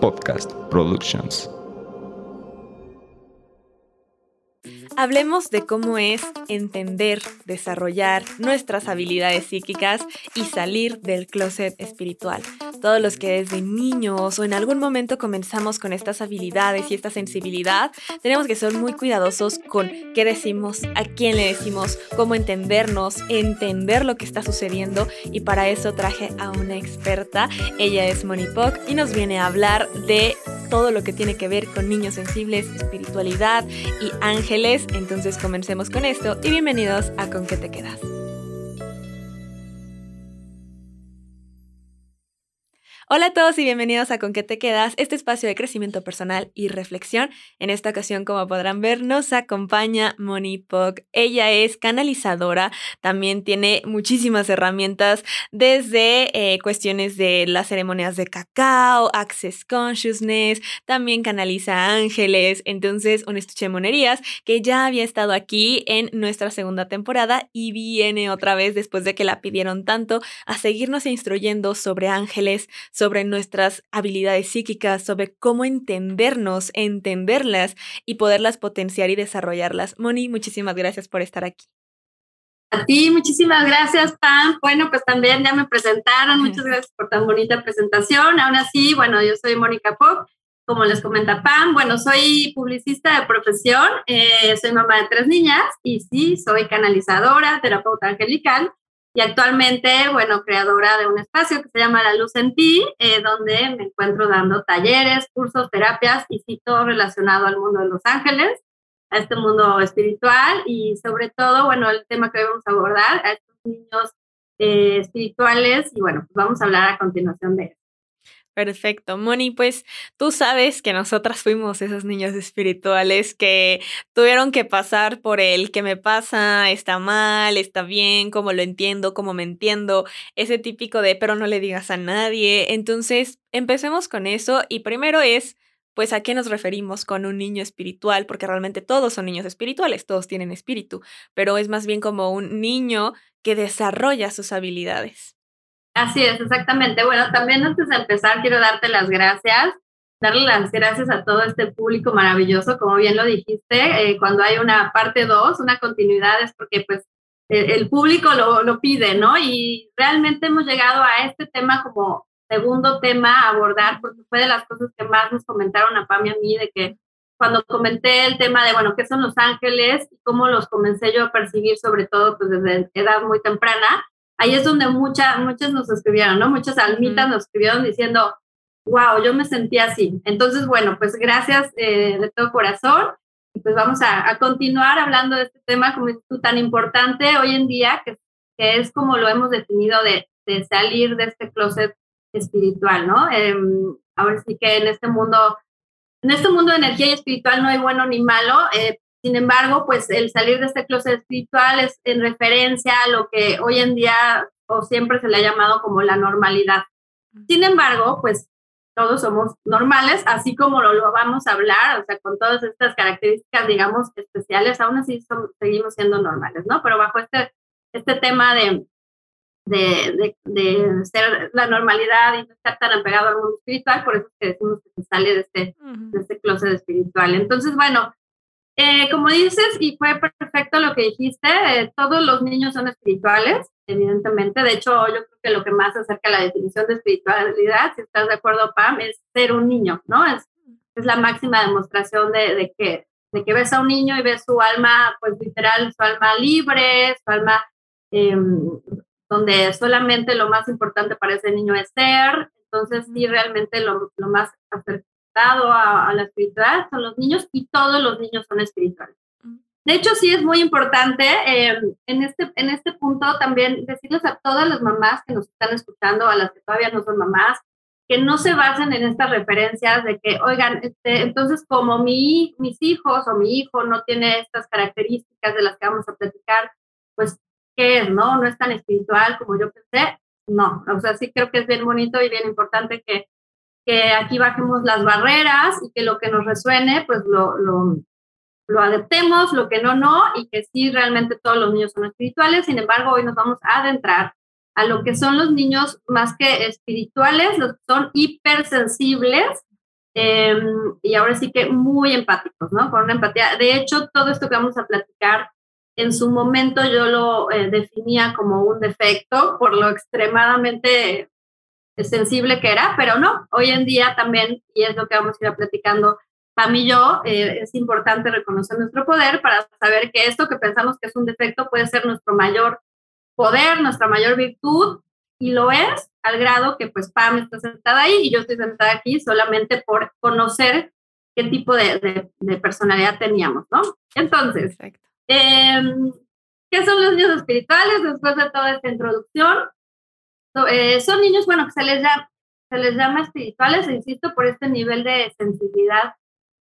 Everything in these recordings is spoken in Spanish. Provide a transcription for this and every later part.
Podcast Productions. Hablemos de cómo es entender, desarrollar nuestras habilidades psíquicas y salir del closet espiritual. Todos los que desde niños o en algún momento comenzamos con estas habilidades y esta sensibilidad, tenemos que ser muy cuidadosos con qué decimos, a quién le decimos, cómo entendernos, entender lo que está sucediendo y para eso traje a una experta. Ella es Moni Poc y nos viene a hablar de todo lo que tiene que ver con niños sensibles, espiritualidad y ángeles. Entonces comencemos con esto y bienvenidos a Con qué te quedas. Hola a todos y bienvenidos a Con qué te quedas, este espacio de crecimiento personal y reflexión. En esta ocasión, como podrán ver, nos acompaña Moni Poc. Ella es canalizadora, también tiene muchísimas herramientas desde eh, cuestiones de las ceremonias de cacao, Access Consciousness, también canaliza ángeles, entonces un estuche de monerías que ya había estado aquí en nuestra segunda temporada y viene otra vez después de que la pidieron tanto a seguirnos instruyendo sobre ángeles, sobre nuestras habilidades psíquicas, sobre cómo entendernos, entenderlas y poderlas potenciar y desarrollarlas. Moni, muchísimas gracias por estar aquí. A ti, muchísimas gracias, Pam. Bueno, pues también ya me presentaron. Muchas gracias por tan bonita presentación. Aún así, bueno, yo soy Mónica Pop, como les comenta Pam. Bueno, soy publicista de profesión, eh, soy mamá de tres niñas y sí, soy canalizadora, terapeuta angelical y actualmente, bueno, creadora de un espacio que se llama La Luz en Ti, eh, donde me encuentro dando talleres, cursos, terapias y sí, todo relacionado al mundo de los ángeles, a este mundo espiritual y sobre todo, bueno, el tema que hoy vamos a abordar, a estos niños eh, espirituales y bueno, pues vamos a hablar a continuación de eso. Perfecto, Moni, pues tú sabes que nosotras fuimos esos niños espirituales que tuvieron que pasar por el que me pasa, está mal, está bien, cómo lo entiendo, cómo me entiendo, ese típico de pero no le digas a nadie. Entonces, empecemos con eso y primero es pues a qué nos referimos con un niño espiritual, porque realmente todos son niños espirituales, todos tienen espíritu, pero es más bien como un niño que desarrolla sus habilidades. Así es, exactamente. Bueno, también antes de empezar, quiero darte las gracias, darle las gracias a todo este público maravilloso, como bien lo dijiste, eh, cuando hay una parte 2, una continuidad, es porque pues e, el, público lo, lo, pide, ¿no? Y realmente hemos llegado a este tema como segundo tema a abordar, porque fue de las cosas que más nos comentaron a Pam y a mí, de que cuando comenté el tema de, bueno, ¿qué son los ángeles? y cómo los comencé yo a percibir, sobre todo pues desde edad muy temprana, ahí es donde muchas muchas nos escribieron, ¿no? Muchas almitas nos escribieron diciendo, wow, yo me sentí así. Entonces, bueno, pues gracias eh, de todo corazón. Y pues vamos a, continuar hablando de este tema como tú tan importante hoy en día, que, que es como lo hemos definido de, de, salir de este closet espiritual, ¿no? Em, ahora sí que en este mundo, en este mundo de energía y espiritual no hay bueno ni malo, eh, sin embargo, pues el salir de este closet espiritual es en referencia a lo que hoy en día o siempre se le ha llamado como la normalidad. Sin embargo, pues todos somos normales, así como lo, vamos a hablar, o sea, con todas estas características, digamos, especiales, aún así seguimos siendo normales, ¿no? Pero bajo este, este tema de, de, de, ser la normalidad y no estar tan apegado al mundo espiritual, por eso es que decimos que se sale de este, de este closet espiritual. Entonces, bueno, eh, como dices, y fue perfecto lo que dijiste, eh, todos los niños son espirituales, evidentemente. De hecho, yo creo que lo que más acerca a la definición de espiritualidad, si estás de acuerdo, Pam, es ser un niño, ¿no? Es, es la máxima demostración de, de, que, de que ves a un niño y ves su alma, pues literal, su alma libre, su alma em, donde solamente lo más importante para ese niño es ser. Entonces, sí, realmente lo, lo más a, la espiritualidad son los niños y todos los niños son espirituales. De hecho, sí es muy importante em, en, este, en este punto también decirles a todas las mamás que nos están escuchando, a las que todavía no son mamás, que no se basen en estas referencias de que, oigan, este, entonces como mi, mis hijos o mi hijo no tiene estas características de las que vamos a platicar, pues, ¿qué es? ¿No? No es tan espiritual como yo pensé. No, o sea, sí creo que es bien bonito y bien importante que que aquí bajemos las barreras y que lo que nos resuene, pues lo, lo, lo adaptemos, lo que no, no, y que sí, realmente todos los niños son espirituales. Sin embargo, hoy nos vamos a adentrar a lo que son los niños más que espirituales, los son hipersensibles eh, y ahora sí que muy empáticos, ¿no? Con una empatía. De hecho, todo esto que vamos a platicar, en su momento yo lo eh, definía como un defecto por lo extremadamente sensible que era, pero no, hoy en día también, y es lo que vamos a ir platicando Pam y yo, eh, es importante reconocer nuestro poder para saber que esto que pensamos que es un defecto puede ser nuestro mayor poder, nuestra mayor virtud, y lo es al grado que pues Pam está sentada ahí y yo estoy sentada aquí solamente por conocer qué tipo de, de, personalidad teníamos, ¿no? Entonces, em, ¿qué son los niños espirituales después de toda esta introducción? Eh, son niños, bueno, que se les, llama, se les llama espirituales, insisto, por este nivel de sensibilidad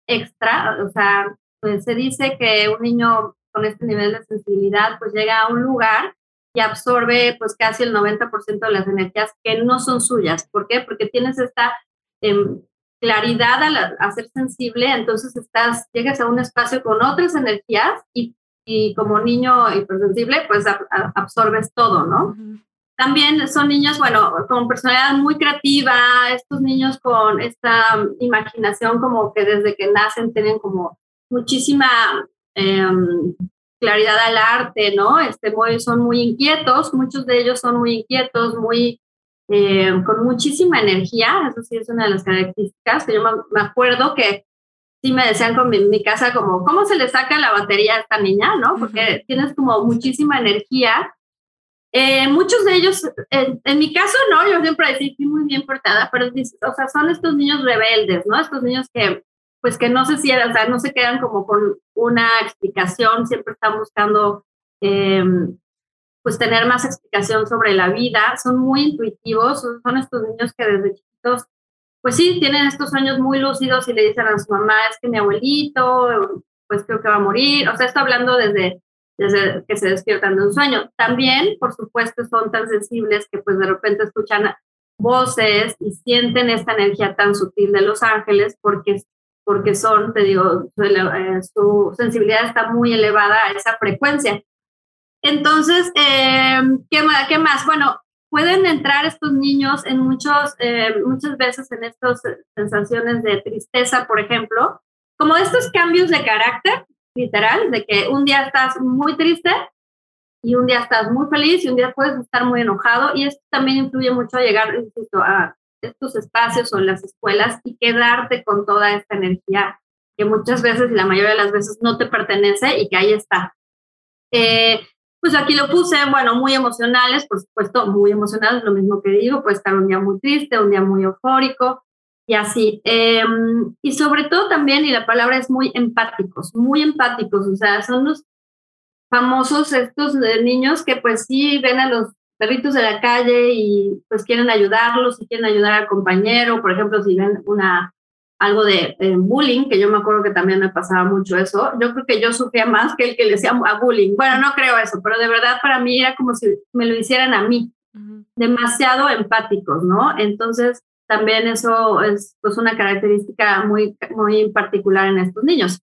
extra, o sea, pues se dice que un niño con este nivel de sensibilidad pues llega a un lugar y absorbe pues casi el 90% de las energías que no son suyas. ¿Por qué? Porque tienes esta em, claridad al, a ser sensible, entonces estás, llegas a un espacio con otras energías y, y como niño hipersensible pues absorbes todo, ¿no? También son niños, bueno, con personalidad muy creativa, estos niños con esta imaginación como que desde que nacen tienen como muchísima em, claridad al arte, ¿no? Este, son muy inquietos, muchos de ellos son muy inquietos, muy, em, con muchísima energía, eso sí es una de las características, que yo me, acuerdo que sí me decían con mi, casa como, ¿cómo se le saca la batería a esta niña, no? Porque tienes como muchísima energía eh, muchos de ellos, en, mi caso, no, yo siempre decía, estoy muy bien portada, pero o sea, son estos niños rebeldes, ¿no? Estos niños que, pues que no se cierran, o sea, no se quedan como con una explicación, siempre están buscando, em, pues tener más explicación sobre la vida, son muy intuitivos, son, estos niños que desde chiquitos, pues sí, tienen estos sueños muy lúcidos y le dicen a su mamá, es que mi abuelito, pues creo que va a morir, o sea, está hablando desde desde que se despiertan de un sueño. También, por supuesto, son tan sensibles que pues de repente escuchan voces y sienten esta energía tan sutil de los ángeles porque, porque son, te digo, su, eh, su sensibilidad está muy elevada a esa frecuencia. Entonces, eh, ¿qué, ¿qué, más? Bueno, pueden entrar estos niños en muchos, eh, muchas veces en estas sensaciones de tristeza, por ejemplo, como estos cambios de carácter literal, de que un día estás muy triste y un día estás muy feliz y un día puedes estar muy enojado y esto también influye mucho a llegar a estos espacios o las escuelas y quedarte con toda esta energía que muchas veces y la mayoría de las veces no te pertenece y que ahí está. Eh, pues aquí lo puse, bueno, muy emocionales, por supuesto, muy emocionales, lo mismo que digo, puede estar un día muy triste, un día muy eufórico, y así. Em, y sobre todo también, y la palabra es muy empáticos, muy empáticos, o sea, son los famosos estos niños que pues sí ven a los perritos de la calle y pues quieren ayudarlos y quieren ayudar al compañero, por ejemplo, si ven una algo de, bullying, que yo me acuerdo que también me pasaba mucho eso, yo creo que yo sufría más que el que le decía a bullying. Bueno, no creo eso, pero de verdad para mí era como si me lo hicieran a mí, demasiado empáticos, ¿no? Entonces, también eso es pues una característica muy, muy particular en estos niños.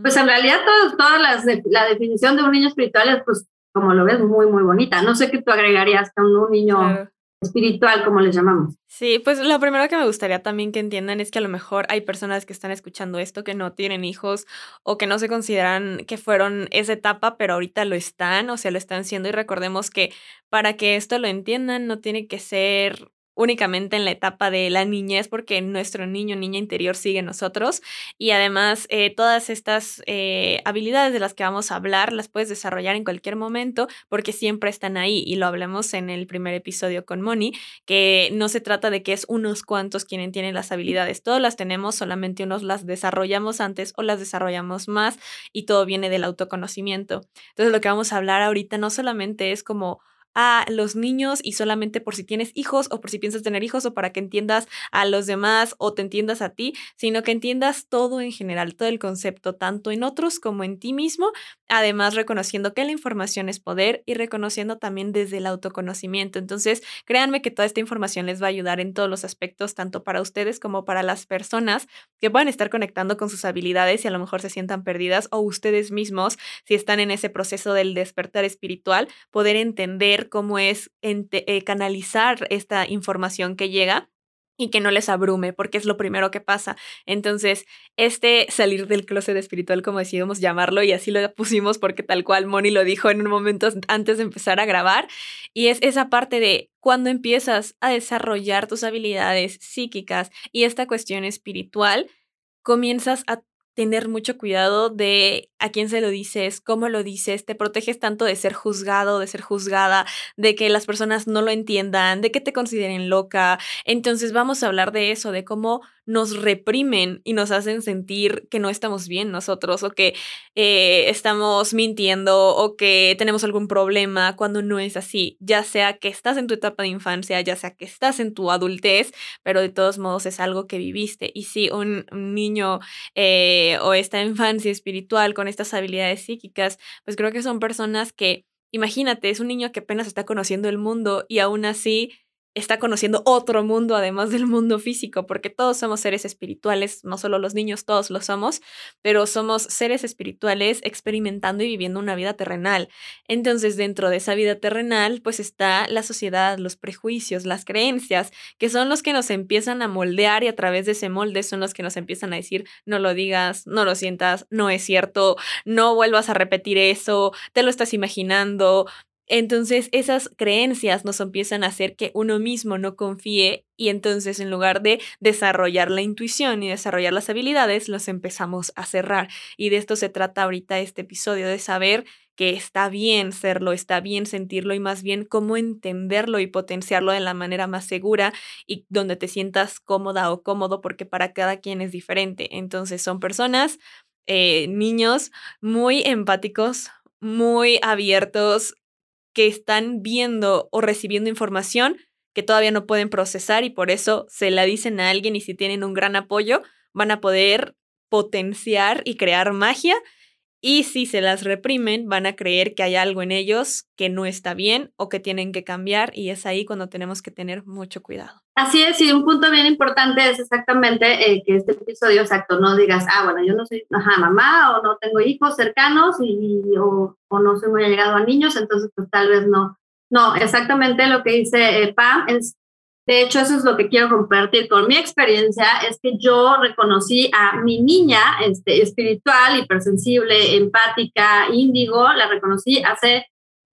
Pues en realidad todas las la definición de un niño espiritual es pues como lo ves muy muy bonita. No sé qué tú agregarías a un, niño espiritual como le llamamos. Sí, pues lo primero que me gustaría también que entiendan es que a lo mejor hay personas que están escuchando esto que no tienen hijos o que no se consideran que fueron esa etapa, pero ahorita lo están, o sea, lo están siendo y recordemos que para que esto lo entiendan no tiene que ser únicamente en la etapa de la niñez porque nuestro niño niña interior sigue nosotros y además eh, todas estas eh, habilidades de las que vamos a hablar las puedes desarrollar en cualquier momento porque siempre están ahí y lo hablemos en el primer episodio con Moni que no se trata de que es unos cuantos quienes tienen las habilidades todas las tenemos solamente unos las desarrollamos antes o las desarrollamos más y todo viene del autoconocimiento. Entonces lo que vamos a hablar ahorita no solamente es como a los niños y solamente por si tienes hijos o por si piensas tener hijos o para que entiendas a los demás o te entiendas a ti, sino que entiendas todo en general, todo el concepto, tanto en otros como en ti mismo, además reconociendo que la información es poder y reconociendo también desde el autoconocimiento. Entonces, créanme que toda esta información les va a ayudar en todos los aspectos, tanto para ustedes como para las personas que puedan estar conectando con sus habilidades y a lo mejor se sientan perdidas o ustedes mismos, si están en ese proceso del despertar espiritual, poder entender cómo es eh, canalizar esta información que llega y que no les abrume, porque es lo primero que pasa. Entonces, este salir del closet espiritual, como decidimos llamarlo, y así lo pusimos porque tal cual Moni lo dijo en un momento antes de empezar a grabar, y es esa parte de cuando empiezas a desarrollar tus habilidades psíquicas y esta cuestión espiritual, comienzas a tener mucho cuidado de a quién se lo dices, cómo lo dices, te proteges tanto de ser juzgado, de ser juzgada, de que las personas no lo entiendan, de que te consideren loca. Entonces vamos a hablar de eso, de cómo nos reprimen y nos hacen sentir que no estamos bien nosotros o que eh, estamos mintiendo o que tenemos algún problema cuando no es así, ya sea que estás en tu etapa de infancia, ya sea que estás en tu adultez, pero de todos modos es algo que viviste. Y si un, niño eh, o esta infancia espiritual con estas habilidades psíquicas, pues creo que son personas que, imagínate, es un niño que apenas está conociendo el mundo y aún así está conociendo otro mundo además del mundo físico, porque todos somos seres espirituales, no solo los niños, todos lo somos, pero somos seres espirituales experimentando y viviendo una vida terrenal. Entonces, dentro de esa vida terrenal, pues está la sociedad, los prejuicios, las creencias, que son los que nos empiezan a moldear y a través de ese molde son los que nos empiezan a decir, no lo digas, no lo sientas, no es cierto, no vuelvas a repetir eso, te lo estás imaginando, entonces esas creencias nos empiezan a hacer que uno mismo no confíe y entonces en lugar de desarrollar la intuición y desarrollar las habilidades, los empezamos a cerrar. Y de esto se trata ahorita este episodio, de saber que está bien serlo, está bien sentirlo y más bien cómo entenderlo y potenciarlo de la manera más segura y donde te sientas cómoda o cómodo porque para cada quien es diferente. Entonces son personas, eh, niños muy empáticos, muy abiertos, que están viendo o recibiendo información que todavía no pueden procesar y por eso se la dicen a alguien y si tienen un gran apoyo van a poder potenciar y crear magia y si se las reprimen van a creer que hay algo en ellos que no está bien o que tienen que cambiar y es ahí cuando tenemos que tener mucho cuidado. Así es, y un punto bien importante es exactamente eh, que este episodio exacto no digas, ah, bueno, yo no soy mamá o no tengo hijos cercanos y, o, no soy muy allegado a niños, entonces pues tal vez no. No, exactamente lo que dice eh, Pam es, de hecho eso es lo que quiero compartir con mi experiencia, es que yo reconocí a mi niña este, espiritual, hipersensible, empática, índigo, la reconocí hace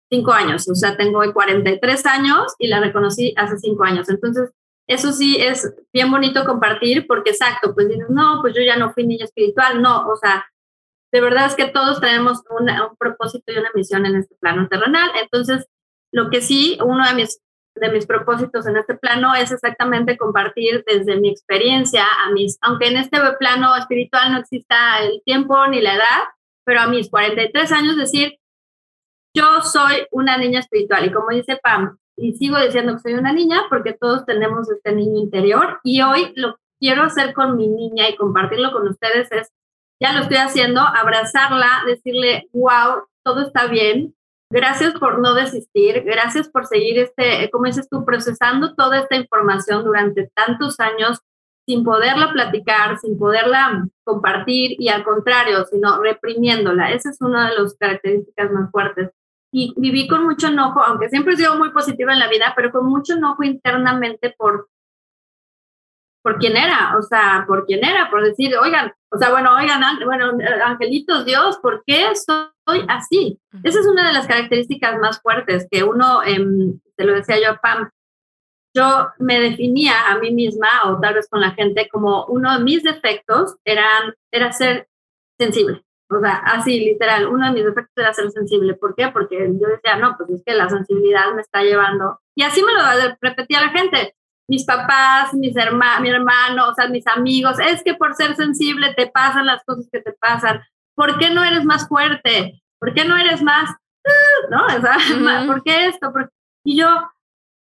cinco años, o sea, tengo 43 años y la reconocí hace cinco años. Entonces, eso sí es bien bonito compartir porque exacto, pues dices, no, pues yo ya no fui niña espiritual, no, o sea, de verdad es que todos tenemos un propósito y una misión en este plano terrenal. Entonces, lo que sí, uno de mis, de mis propósitos en este plano es exactamente compartir desde mi experiencia a mis, aunque en este plano espiritual no exista el tiempo ni la edad, pero a mis 43 años decir, yo soy una niña espiritual. Y como dice Pam, y sigo diciendo que soy una niña porque todos tenemos este niño interior y hoy lo quiero hacer con mi niña y compartirlo con ustedes es, ya lo estoy haciendo, abrazarla, decirle, wow, todo está bien, gracias por no desistir, gracias por seguir este, como dices tú, procesando toda esta información durante tantos años sin poderla platicar, sin poderla compartir y al contrario, sino reprimiéndola. Esa es una de las características más fuertes y viví con mucho enojo, aunque siempre he sido muy positiva en la vida, pero con mucho enojo internamente por, por quién era, o sea, por quién era, por decir, oigan, o sea, bueno, oigan, bueno, angelitos, Dios, ¿por qué soy así? Esa es una de las características más fuertes que uno, eh, te lo decía yo a Pam, yo me definía a mí misma, o tal vez con la gente, como uno de mis defectos eran, era ser sensible. O sea, así, literal, uno de mis defectos era ser sensible. ¿Por qué? Porque yo decía, no, pues es que la sensibilidad me está llevando. Y así me lo repetía la gente. Mis papás, mis hermanos, mi hermano, o sea, mis amigos, es que por ser sensible te pasan las cosas que te pasan. ¿Por qué no eres más fuerte? ¿Por qué no eres más, no? O sea, ¿por qué esto? Y yo,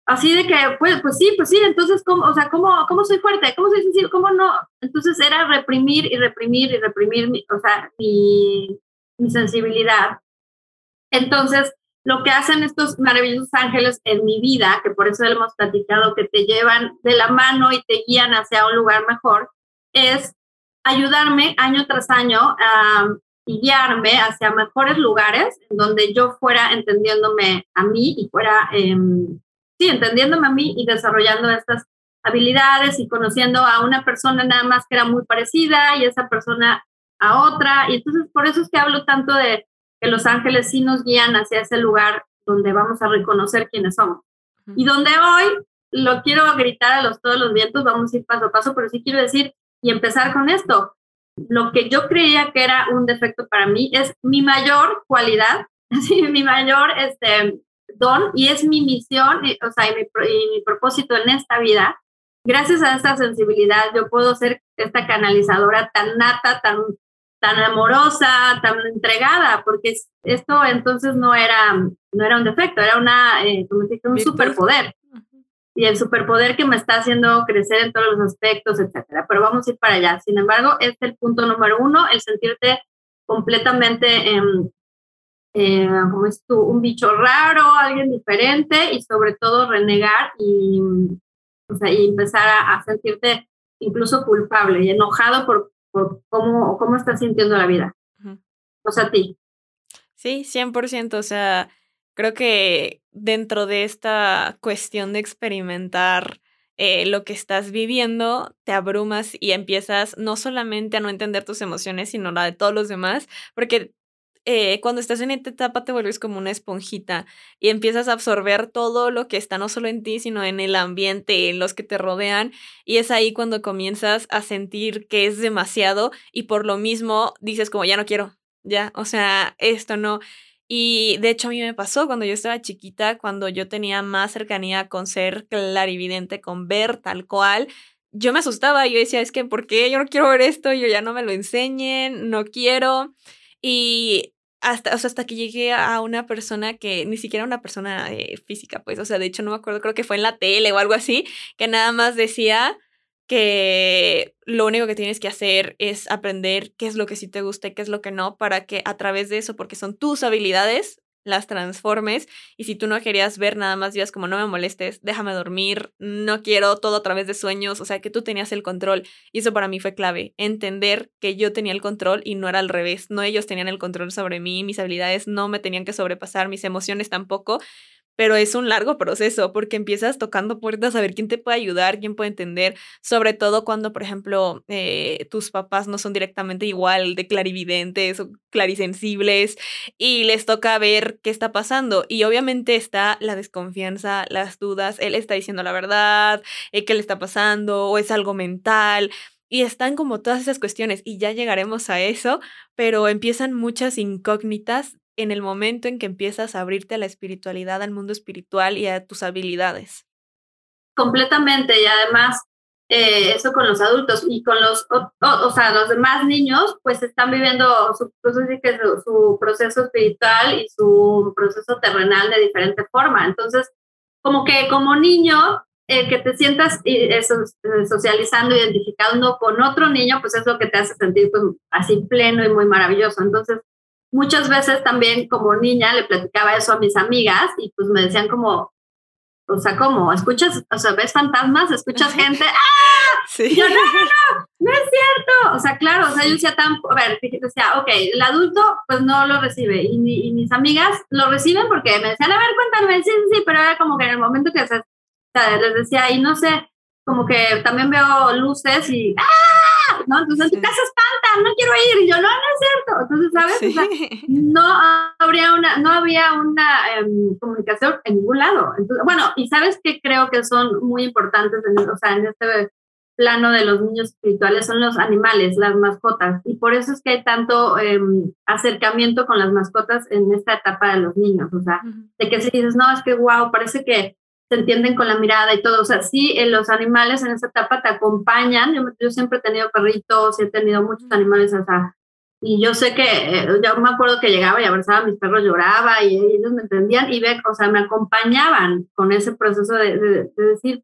así de que, pues, pues sí, pues sí, entonces, ¿cómo, o sea, ¿cómo, cómo soy fuerte? ¿Cómo soy sensible? ¿Cómo no? Entonces era reprimir y reprimir y reprimir, mi, o sea, mi, mi sensibilidad. Entonces, lo que hacen estos maravillosos ángeles en mi vida, que por eso hemos platicado, que te llevan de la mano y te guían hacia un lugar mejor, es ayudarme año tras año a y guiarme hacia mejores lugares en donde yo fuera entendiéndome a mí y fuera, em, sí, entendiéndome a mí y desarrollando estas habilidades y conociendo a una persona nada más que era muy parecida y esa persona a otra. Y entonces por eso es que hablo tanto de que los ángeles sí nos guían hacia ese lugar donde vamos a reconocer quiénes somos. Y donde hoy lo quiero gritar a los todos los vientos, vamos a ir paso a paso, pero sí quiero decir y empezar con esto. Lo que yo creía que era un defecto para mí es mi mayor cualidad, mi mayor este, don y es mi misión, o sea, y mi, y mi propósito en esta vida. Gracias a esta sensibilidad yo puedo ser esta canalizadora tan nata, tan tan amorosa, tan entregada, porque esto entonces no era, no era un defecto, era una, eh, como un superpoder. Y el superpoder que me está haciendo crecer en todos los aspectos, etcétera. Pero vamos a ir para allá. Sin embargo, este es el punto número uno, el sentirte completamente, eh, como es tú, un bicho raro, alguien diferente y sobre todo renegar y, o sea, y empezar a, a sentirte incluso culpable y enojado por cómo, cómo estás sintiendo la vida. O sea, a ti. Sí, 100%. O sea, creo que dentro de esta cuestión de experimentar eh, lo que estás viviendo, te abrumas y empiezas no solamente a no entender tus emociones, sino la de todos los demás, porque eh, cuando estás en esta etapa te vuelves como una esponjita y empiezas a absorber todo lo que está no solo en ti, sino en el ambiente, en los que te rodean. Y es ahí cuando comienzas a sentir que es demasiado y por lo mismo dices como ya no quiero, ya, o sea, esto no. Y de hecho a mí me pasó cuando yo estaba chiquita, cuando yo tenía más cercanía con ser clarividente, con ver tal cual, yo me asustaba, yo decía, es que, ¿por qué yo no quiero ver esto? Yo ya no me lo enseñen, no quiero. Y hasta, o sea, hasta que llegué a una persona que ni siquiera una persona eh, física, pues, o sea, de hecho no me acuerdo, creo que fue en la tele o algo así, que nada más decía que lo único que tienes que hacer es aprender qué es lo que sí te gusta y qué es lo que no, para que a través de eso, porque son tus habilidades, las transformes y si tú no querías ver nada más días como no me molestes, déjame dormir, no quiero todo a través de sueños, o sea que tú tenías el control y eso para mí fue clave, entender que yo tenía el control y no era al revés, no ellos tenían el control sobre mí, mis habilidades no me tenían que sobrepasar, mis emociones tampoco pero es un largo proceso porque empiezas tocando puertas a ver quién te puede ayudar, quién puede entender, sobre todo cuando, por ejemplo, eh, tus papás no son directamente igual de clarividentes o clarisensibles y les toca ver qué está pasando. Y obviamente está la desconfianza, las dudas, él está diciendo la verdad, eh, qué le está pasando o es algo mental. Y están como todas esas cuestiones y ya llegaremos a eso, pero empiezan muchas incógnitas en el momento en que empiezas a abrirte a la espiritualidad, al mundo espiritual y a tus habilidades. Completamente, y además eh, eso con los adultos y con los, o, sea, los demás niños, pues están viviendo su, pues, su, proceso espiritual y su proceso terrenal de diferente forma. Entonces, como que como niño, eh, que te sientas eh, socializando, identificando con otro niño, pues es lo que te hace sentir pues, así pleno y muy maravilloso. Entonces, muchas veces también como niña le platicaba eso a mis amigas y pues me decían como, o sea, como, escuchas, o sea, ves fantasmas, escuchas gente, ¡ah! Sí. yo, no, no, no, no es cierto. O sea, claro, o sea, yo decía tan, a ver, decía, ok, el adulto pues no lo recibe y, mis amigas lo reciben porque me decían, a ver, cuéntame, sí, sí, pero era como que en el momento que se, o sea, les decía, y no sé, como que también veo luces y, ¡ah! ¿No? Entonces, en tu casa espanta, no quiero ir. Y yo, no, no es cierto. Entonces, ¿sabes? no habría una, no había una em, comunicación en ningún lado. Entonces, bueno, y ¿sabes qué creo que son muy importantes en, o sea, en este plano de los niños espirituales? Son los animales, las mascotas. Y por eso es que hay tanto em, acercamiento con las mascotas en esta etapa de los niños. O sea, de que si dices, no, es que wow, parece que se entienden con la mirada y todo. O sea, sí, eh, los animales en esa etapa te acompañan. Yo, siempre he tenido perritos, he tenido muchos animales, o sea, y yo sé que, eh, yo me acuerdo que llegaba y abrazaba a mis perros, lloraba y ellos me entendían y ve, o sea, me acompañaban con ese proceso de, de, decir,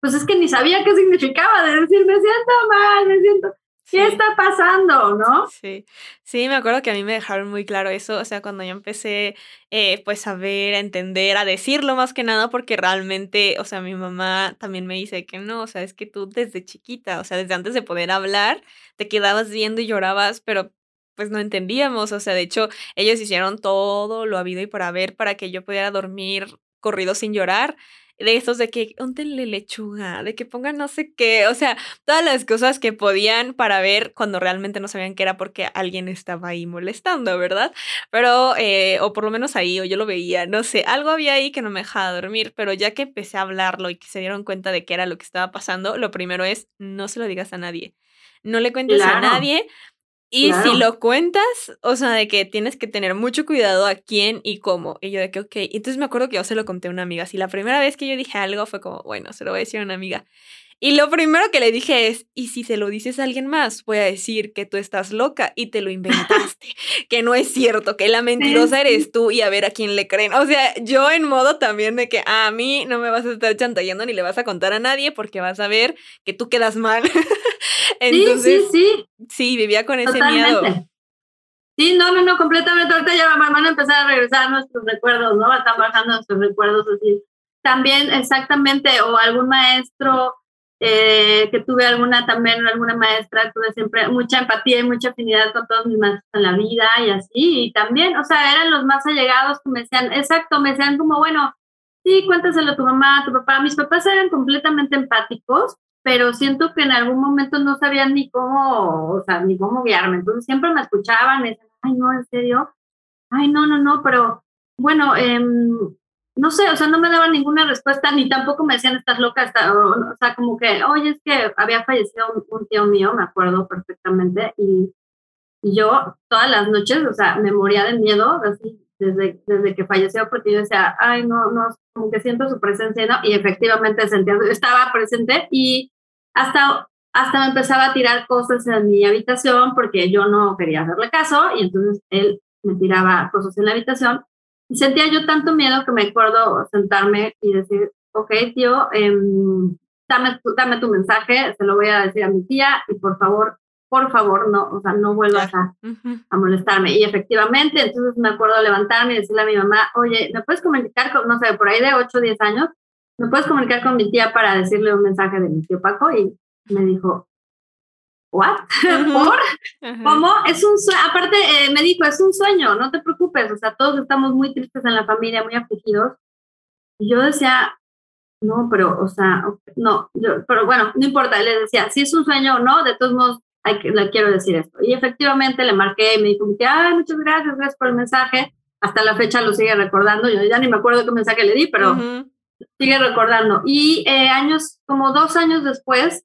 pues es que ni sabía qué significaba, de decir, me siento mal, me siento, ¿Qué está pasando, no? Sí, sí, me acuerdo que a mí me dejaron muy claro eso, o sea, cuando yo empecé eh, pues a ver, a entender, a decirlo más que nada, porque realmente, o sea, mi mamá también me dice que no, o sea, es que tú desde chiquita, o sea, desde antes de poder hablar, te quedabas viendo y llorabas, pero pues no entendíamos, o sea, de hecho, ellos hicieron todo lo habido y por haber para que yo pudiera dormir corrido sin llorar de esos de que óntenle lechuga, de que pongan no sé qué, o sea, todas las cosas que podían para ver cuando realmente no sabían que era porque alguien estaba ahí molestando, ¿verdad? Pero, eh, o por lo menos ahí, o yo lo veía, no sé, algo había ahí que no me dejaba dormir, pero ya que empecé a hablarlo y que se dieron cuenta de que era lo que estaba pasando, lo primero es, no se lo digas a nadie. No le cuentes a nadie y si lo cuentas, o sea, de que tienes que tener mucho cuidado a quién y cómo. Y yo de que, ok. Entonces me acuerdo que yo se lo conté a una amiga. Si la primera vez que yo dije algo fue como, bueno, se lo voy a decir a una amiga. Y lo primero que le dije es, y si se lo dices a alguien más, voy a decir que tú estás loca y te lo inventaste, que no es cierto, que la mentirosa eres tú y a ver a quién le creen. O sea, yo en modo también de que a mí no me vas a estar chantajeando ni le vas a contar a nadie porque vas a ver que tú quedas mal. Entonces, sí, sí, sí. Sí, vivía con ese miedo. Sí, no, no, no, completamente. Ahorita ya van a empezar a regresar nuestros recuerdos, ¿no? Están bajando nuestros recuerdos así. También, exactamente, o algún maestro eh, que tuve alguna también, alguna maestra, tuve siempre mucha empatía y mucha afinidad con todos mis maestros en la vida y así. Y también, o sea, eran los más allegados que me decían, exacto, me decían como, bueno, sí, cuéntaselo a tu mamá, a tu papá. Mis papás eran completamente empáticos, pero siento que en algún momento no sabían ni cómo, o sea, ni cómo guiarme. Entonces siempre me escuchaban, me decían, ay, no, en serio, ay, no, no, no, pero bueno, em, no sé, o sea, no me daban ninguna respuesta, ni tampoco me decían, estás loca, o, sea, como que, oye, es que había fallecido un, tío mío, me acuerdo perfectamente, y, yo todas las noches, o sea, me moría de miedo, así, desde, desde que falleció, porque yo decía, ay, no, no, como que siento su presencia. Y efectivamente sentía, estaba presente y hasta, hasta me empezaba a tirar cosas en mi habitación porque yo no quería hacerle caso y entonces él me tiraba cosas en la habitación sentía yo tanto miedo que me acuerdo sentarme y decir, ok, tío, em, dame, tu, dame tu mensaje, se lo voy a decir a mi tía y por favor, por favor, no, o sea, no vuelvas a, a, molestarme. Y efectivamente, entonces me acuerdo levantarme y decirle a mi mamá, oye, ¿me puedes comunicar con, no sé, por ahí de 8 o 10 años? ¿Me puedes comunicar con mi tía para decirle un mensaje de mi tío Paco? Y me dijo, ¿what? ¿Por? ¿Cómo? Es un sueño, aparte eh, me dijo, es un sueño, no te preocupes, o sea, todos estamos muy tristes en la familia, muy afligidos. Y yo decía, no, pero, o sea, no, yo, pero bueno, no importa, le decía, si es un sueño o no, de todos modos, hay que, le quiero decir esto. Y efectivamente le marqué y me dijo, ay, muchas gracias, gracias por el mensaje. Hasta la fecha lo sigue recordando, yo ya ni me acuerdo qué mensaje le di, pero sigue recordando. Y eh, años, como dos años después,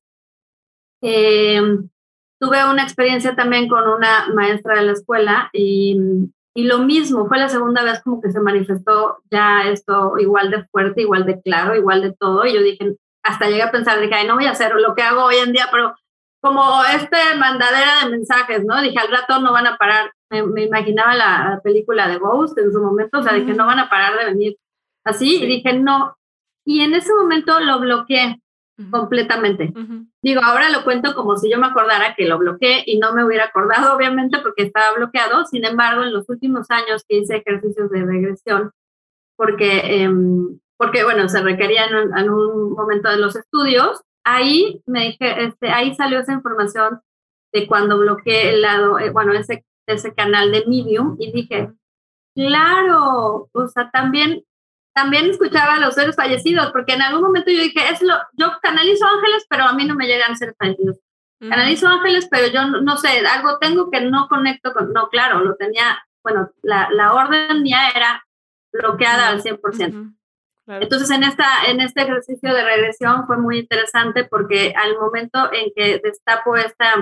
eh, tuve una experiencia también con una maestra de la escuela y, y, lo mismo, fue la segunda vez como que se manifestó ya esto igual de fuerte, igual de claro, igual de todo. Y yo dije, hasta llegué a pensar, dije, ay, no voy a hacer lo que hago hoy en día, pero como este mandadera de mensajes, ¿no? Dije, al rato no van a parar. Me, imaginaba la, película de Ghost en su momento, o sea, dije, no van a parar de venir así. Y dije, no. Y en ese momento lo bloqueé completamente. Digo, ahora lo cuento como si yo me acordara que lo bloqueé y no me hubiera acordado, obviamente, porque estaba bloqueado. Sin embargo, en los últimos años que hice ejercicios de regresión, porque, em, porque bueno, se requería en un, momento de los estudios, ahí me dije, este, ahí salió esa información de cuando bloqueé el lado, eh, bueno, ese, ese canal de Medium y dije, claro, o sea, también también escuchaba a los seres fallecidos, porque en algún momento yo dije, es lo, yo canalizo ángeles, pero a mí no me llegan seres fallecidos. Canalizo ángeles, pero yo no, sé, algo tengo que no conecto con, no, claro, lo tenía, bueno, la, la orden mía era bloqueada al 100%. Entonces, en, esta, en este ejercicio de regresión fue muy interesante porque al momento en que destapo esta,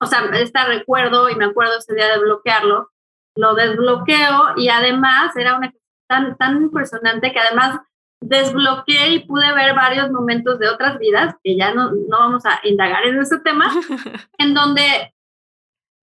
o sea, este recuerdo y me acuerdo ese día de bloquearlo, lo desbloqueo y además era una tan, tan impresionante que además desbloqueé y pude ver varios momentos de otras vidas, que ya no, no vamos a indagar en ese tema, en donde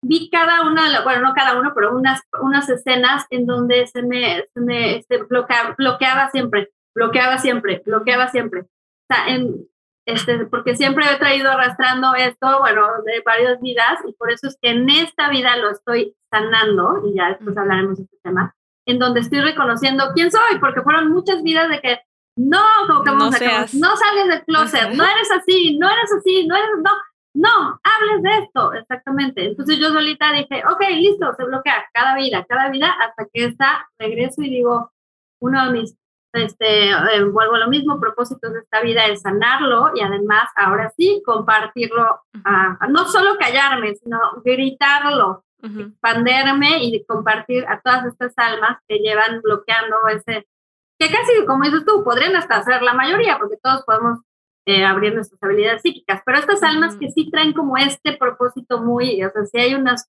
vi cada una, bueno, no cada uno, pero unas, unas escenas en donde se me, se me este, bloqueaba, bloqueaba siempre, bloqueaba siempre, bloqueaba siempre. O sea, en, este, porque siempre he traído arrastrando esto, bueno, de varias vidas, y por eso es que en esta vida lo estoy sanando, y ya después hablaremos de este tema, en donde estoy reconociendo quién soy, porque fueron muchas vidas de que no, como que no, no sales del closet, no eres así, no eres así, no eres, no, no, hables de esto, exactamente. Entonces yo solita dije, ok, listo, se bloquea cada vida, cada vida, hasta que esta regreso y digo, uno de mis, este, eh, vuelvo a lo mismo, propósitos de esta vida es sanarlo y además, ahora sí, compartirlo, a, no solo callarme, sino gritarlo, expanderme y compartir a todas estas almas que llevan bloqueando ese, que casi, como dices tú, podrían hasta ser la mayoría, porque todos podemos eh, abrir nuestras habilidades psíquicas, pero estas almas que sí traen como este propósito muy, o sea, si hay unos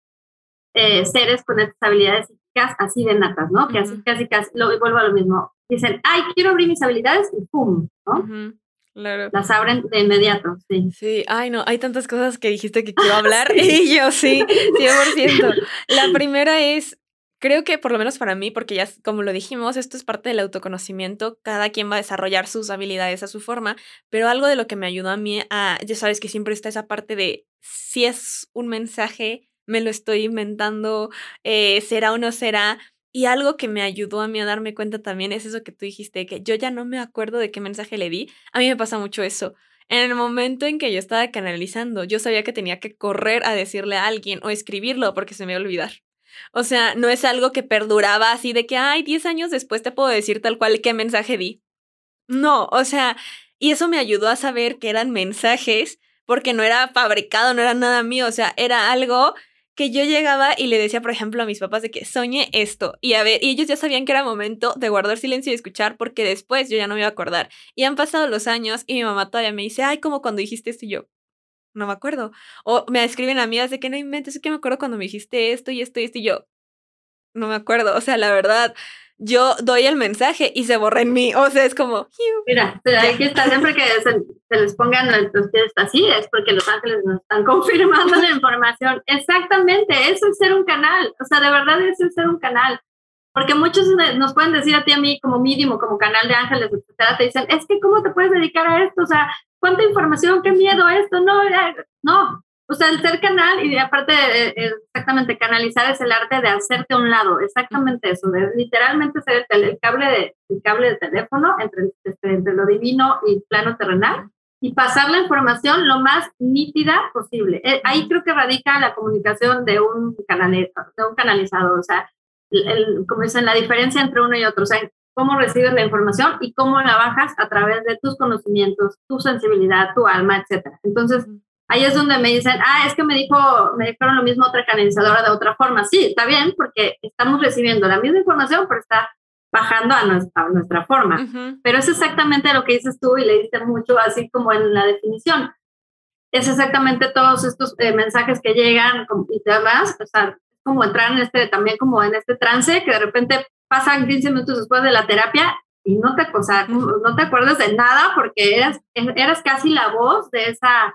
eh, seres con estas habilidades psíquicas así de natas, ¿no? Que así casi, casi, lo, vuelvo a lo mismo, dicen, ay, quiero abrir mis habilidades y ¡pum! ¿no? Claro. Las abren de inmediato, sí. Sí, ay no, hay tantas cosas que dijiste que quiero hablar y yo sí, 100%. La primera es, creo que por lo menos para mí, porque ya como lo dijimos, esto es parte del autoconocimiento, cada quien va a desarrollar sus habilidades a su forma, pero algo de lo que me ayudó a mí a, ya sabes que siempre está esa parte de si es un mensaje, me lo estoy inventando, eh, será o no será. Y algo que me ayudó a mí a darme cuenta también es eso que tú dijiste, que yo ya no me acuerdo de qué mensaje le di. A mí me pasa mucho eso. En el momento en que yo estaba canalizando, yo sabía que tenía que correr a decirle a alguien o escribirlo porque se me iba a olvidar. O sea, no es algo que perduraba así de que, ay, 10 años después te puedo decir tal cual qué mensaje di. No, o sea, y eso me ayudó a saber que eran mensajes porque no era fabricado, no era nada mío, o sea, era algo que yo llegaba y le decía, por ejemplo, a mis papás de que soñé esto y a ver, y ellos ya sabían que era momento de guardar silencio y escuchar porque después yo ya no me iba a acordar. Y han pasado los años y mi mamá todavía me dice, ay, como cuando dijiste esto y yo, no me acuerdo. O me escriben amigas de que no inventes, es que me acuerdo cuando me dijiste esto y esto y esto y yo, no me acuerdo. O sea, la verdad, yo doy el mensaje y se borra en mí. O sea, es como... Mira, aquí está, siempre que se, les pongan los pies así, es porque los ángeles nos están confirmando la información. Exactamente, eso es ser un canal. O sea, de verdad eso es ser un canal. Porque muchos nos pueden decir a ti, a mí, como mínimo, como canal de ángeles, etcétera, te dicen, es que, ¿cómo te puedes dedicar a esto? O sea, ¿cuánta información? ¿Qué miedo esto? No, no. O sea, el ser canal y aparte, eh, eh, exactamente, canalizar es el arte de hacerte a un lado, exactamente eso, de literalmente ser el, cable, de, el cable de teléfono entre, este, entre lo divino y plano terrenal y pasar la información lo más nítida posible. Eh, ahí creo que radica la comunicación de un, de un canalizador, o sea, el, como dicen, la diferencia entre uno y otro, o sea, cómo recibes la información y cómo la bajas a través de tus conocimientos, tu sensibilidad, tu alma, etcétera. Entonces, ahí es donde me dicen, ah, es que me dijo, me dijeron lo mismo otra canalizadora de otra forma. Sí, está bien, porque estamos recibiendo la misma información, pero está bajando a nuestra, nuestra forma. Pero es exactamente lo que dices tú y le diste mucho, así como en la definición. Es exactamente todos estos eh, mensajes que llegan y demás, o sea, como entrar en este, también como en este trance, que de repente pasan 15 minutos después de la terapia y no te, o sea, no te acuerdas de nada porque eras, eras casi la voz de esa,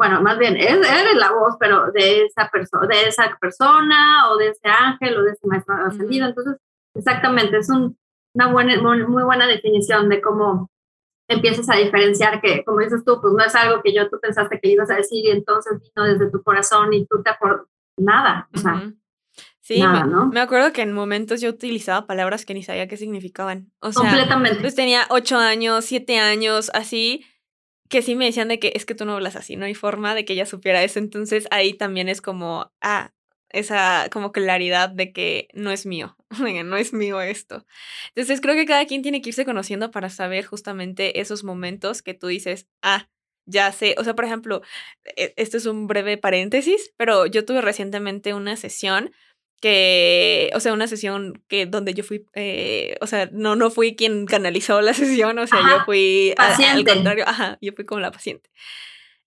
bueno, más bien, eres la voz, pero de esa, persona de esa persona o de ese ángel o de ese maestro ascendido. Entonces, exactamente, es un, una buena, muy, buena definición de cómo empiezas a diferenciar que, como dices tú, pues no es algo que yo tú pensaste que ibas a decir y entonces vino desde tu corazón y tú te acuerdas nada. O sea, Sí, me, acuerdo que en momentos yo utilizaba palabras que ni sabía qué significaban. O sea, Completamente. Pues tenía ocho años, siete años, así, que sí me decían de que es que tú no hablas así, no hay forma de que ella supiera eso. Entonces ahí también es como, ah, esa como claridad de que no es mío, no es mío esto. Entonces creo que cada quien tiene que irse conociendo para saber justamente esos momentos que tú dices, ah, ya sé, o sea, por ejemplo, e, esto es un breve paréntesis, pero yo tuve recientemente una sesión que, o sea, una sesión que donde yo fui, eh, o sea, no, no fui quien canalizó la sesión, o sea, yo fui al contrario, ajá, yo fui como la paciente.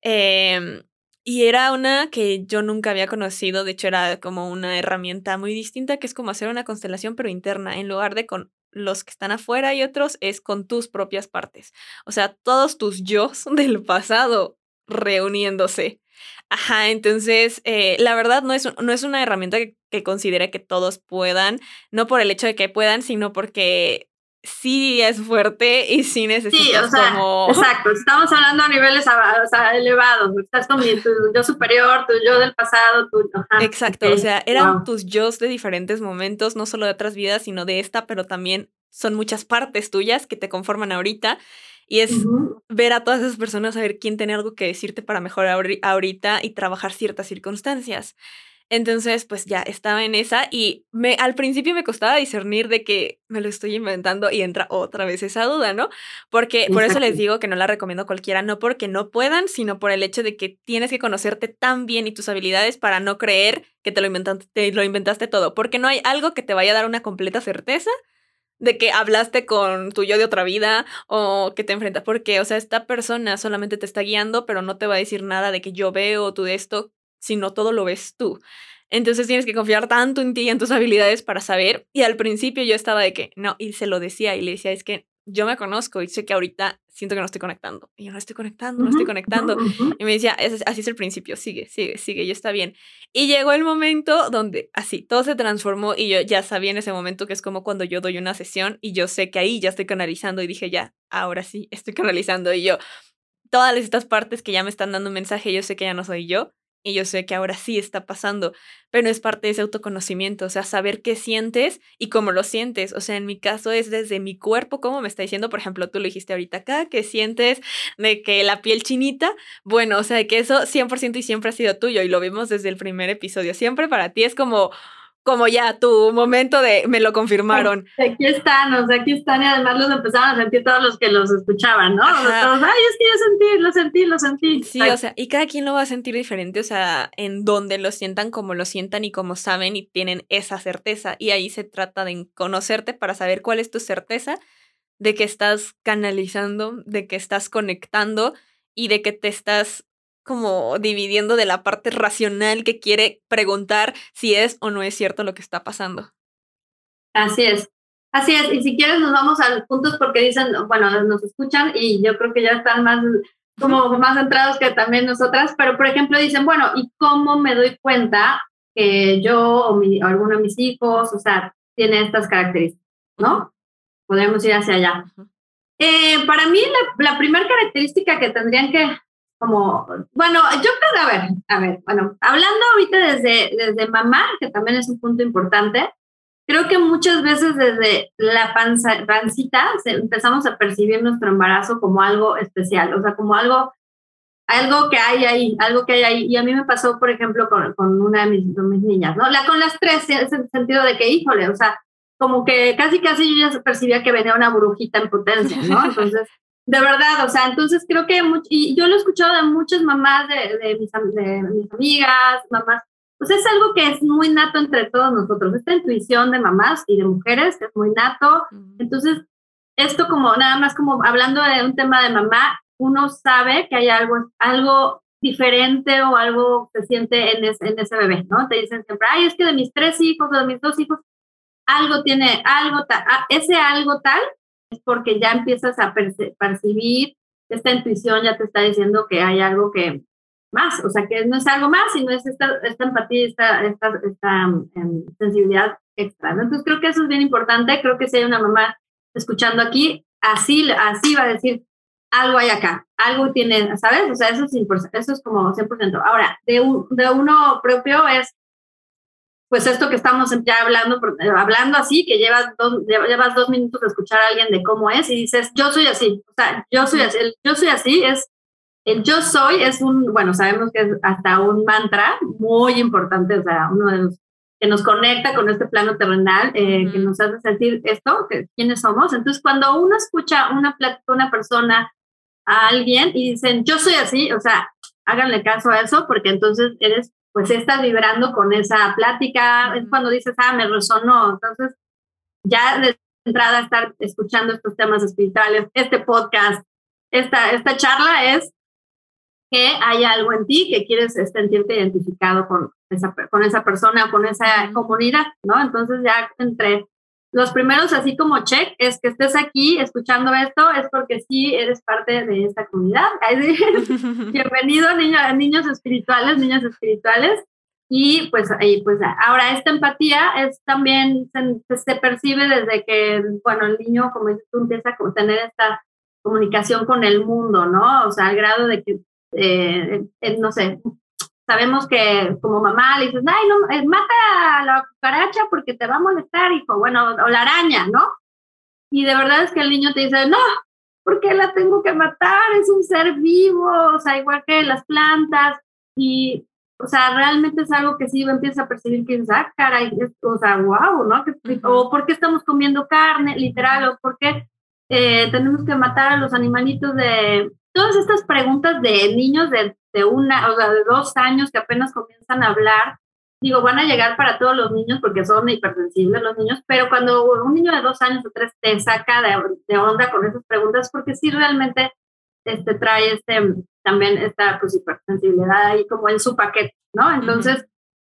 Em, y era una que yo nunca había conocido, de hecho era como una herramienta muy distinta, que es como hacer una constelación pero interna, en lugar de con los que están afuera y otros, es con tus propias partes. O sea, todos tus yo del pasado reuniéndose. Ajá, entonces, eh, la verdad no es, no es una herramienta que, que considere que todos puedan, no por el hecho de que puedan, sino porque sí es fuerte y sí necesitas sí, o sea, como... Exacto, estamos hablando a niveles o sea, elevados, estás con tu yo superior, tu yo del pasado, tu... Exacto, o sea, eran tus yo de diferentes momentos, no solo de otras vidas, sino de esta, pero también son muchas partes tuyas que te conforman ahorita Y es ver a todas esas personas, saber quién tiene algo que decirte para mejorar ahorita y trabajar ciertas circunstancias. Entonces, pues ya estaba en esa y me, al principio me costaba discernir de que me lo estoy inventando y entra otra vez esa duda, ¿no? Porque por eso les digo que no la recomiendo a cualquiera, no porque no puedan, sino por el hecho de que tienes que conocerte tan bien y tus habilidades para no creer que te lo, inventaste, te lo inventaste todo, porque no hay algo que te vaya a dar una completa certeza de que hablaste con tu yo de otra vida o que te enfrentas, porque, o sea, esta persona solamente te está guiando, pero no te va a decir nada de que yo veo tú de esto sino todo lo ves tú. Entonces tienes que confiar tanto en ti y en tus habilidades para saber. Y al principio yo estaba de que no, y se lo decía y le decía, es que yo me conozco y sé que ahorita siento que no estoy conectando. Y yo no estoy conectando, no estoy conectando. Y me decía, así es el principio, sigue, sigue, sigue, y está bien. Y llegó el momento donde así, todo se transformó y yo ya sabía en ese momento que es como cuando yo doy una sesión y yo sé que ahí ya estoy canalizando y dije, ya, ahora sí, estoy canalizando. Y yo, todas estas partes que ya me están dando un mensaje, yo sé que ya no soy yo y yo sé que ahora sí está pasando, pero es parte de ese autoconocimiento, o sea, saber qué sientes y cómo lo sientes. O sea, en mi caso es desde mi cuerpo, como me está diciendo, por ejemplo, tú lo dijiste ahorita acá, que sientes de que la piel chinita, bueno, o sea, que eso 100% y siempre ha sido tuyo y lo vimos desde el primer episodio. Siempre para ti es como como ya tu momento de me lo confirmaron. Aquí están, o sea, aquí están y además los empezaron a sentir todos los que los escuchaban, ¿no? Todos, ay, es que yo sentí, lo sentí, lo sentí. Sí, o sea, y cada quien lo va a sentir diferente, o sea, en donde lo sientan, como lo sientan y como saben y tienen esa certeza. Y ahí se trata de conocerte para saber cuál es tu certeza de que estás canalizando, de que estás conectando y de que te estás como dividiendo de la parte racional que quiere preguntar si es o no es cierto lo que está pasando. Así es. Así es, y si quieres nos vamos a los puntos porque dicen, bueno, nos escuchan y yo creo que ya están más como más centrados que también nosotras, pero por ejemplo dicen, bueno, ¿y cómo me doy cuenta que yo o, mi, alguno de mis hijos, o sea, tiene estas características, ¿no? Podemos ir hacia allá. Eh, para mí la, la primera característica que tendrían que como, bueno, yo creo, a ver, a ver, bueno, hablando ahorita desde, desde mamá, que también es un punto importante, creo que muchas veces desde la panza, pancita empezamos a percibir nuestro embarazo como algo especial, o sea, como algo, algo que hay ahí, algo que hay ahí. Y a mí me pasó, por ejemplo, con, con una de mis, mis, niñas, ¿no? La con las tres, en el sentido de que, híjole, o sea, como que casi casi yo ya percibía que venía una brujita en potencia, ¿no? Entonces, de verdad, o sea, entonces creo que, y yo lo he escuchado de muchas mamás, de, de, mis, de mis amigas, mamás, pues es algo que es muy nato entre todos nosotros, esta intuición de mamás y de mujeres es muy nato, entonces esto como nada más como hablando de un tema de mamá, uno sabe que hay algo, algo diferente o algo que se siente en, en ese bebé, ¿no? Te dicen siempre, ay, es que de mis tres hijos o de mis dos hijos, algo tiene, algo tal, ese algo tal es porque ya empiezas a percibir, esta intuición ya te está diciendo que hay algo que más, o sea, que no es algo más, sino es esta, esta empatía, esta, esta, esta um, sensibilidad extra. Entonces creo que eso es bien importante, creo que si hay una mamá escuchando aquí, así, así va a decir, algo hay acá, algo tiene, ¿sabes? O sea, eso es, eso es como 100%. Ahora, de, de uno propio es pues esto que estamos ya hablando, eh, hablando así, que llevas dos, llevas dos minutos de escuchar a alguien de cómo es y dices, yo soy así, o sea, yo soy así, el yo soy así es, el yo soy es un, bueno, sabemos que es hasta un mantra muy importante, o sea, uno de los que nos conecta con este plano terrenal, eh, que nos hace sentir esto, que, quiénes somos. Entonces, cuando uno escucha una plática, una persona, a alguien y dicen, yo soy así, o sea, háganle caso a eso, porque entonces eres pues estás vibrando con esa plática, es cuando dices, ah, me resonó. Entonces, ya de entrada estar escuchando estos temas espirituales, este podcast, esta, esta charla es que hay algo en ti que quieres sentirte identificado con esa, con esa persona, con esa comunidad, ¿no? Entonces ya entre los primeros, así como check, es que estés aquí escuchando esto, es porque sí eres parte de esta comunidad. Bienvenido, niños, niños espirituales, niñas espirituales. Y pues, ahí, pues ahora esta empatía es también, se, se, percibe desde que, bueno, el niño, como dices tú, empieza a tener esta comunicación con el mundo, ¿no? O sea, al grado de que, eh, no sé, sabemos que como mamá le dices, ay, no, eh, mata a la cucaracha porque te va a molestar, hijo, bueno, o la araña, ¿no? Y de verdad es que el niño te dice, no, ¿por qué la tengo que matar? Es un ser vivo, o sea, igual que las plantas. Y, o sea, realmente es algo que sí empieza a percibir que dices, ah, caray, o sea, wow, ¿no? O ¿por qué estamos comiendo carne, literal? O ¿por qué eh, tenemos que matar a los animalitos de... Todas estas preguntas de niños de, de una, o sea, de dos años que apenas comienzan a hablar, digo, van a llegar para todos los niños porque son hipersensibles los niños, pero cuando un niño de dos años o tres te saca de, onda con esas preguntas, porque sí realmente este, trae este, también esta pues, hipersensibilidad ahí como en su paquete, ¿no? Entonces,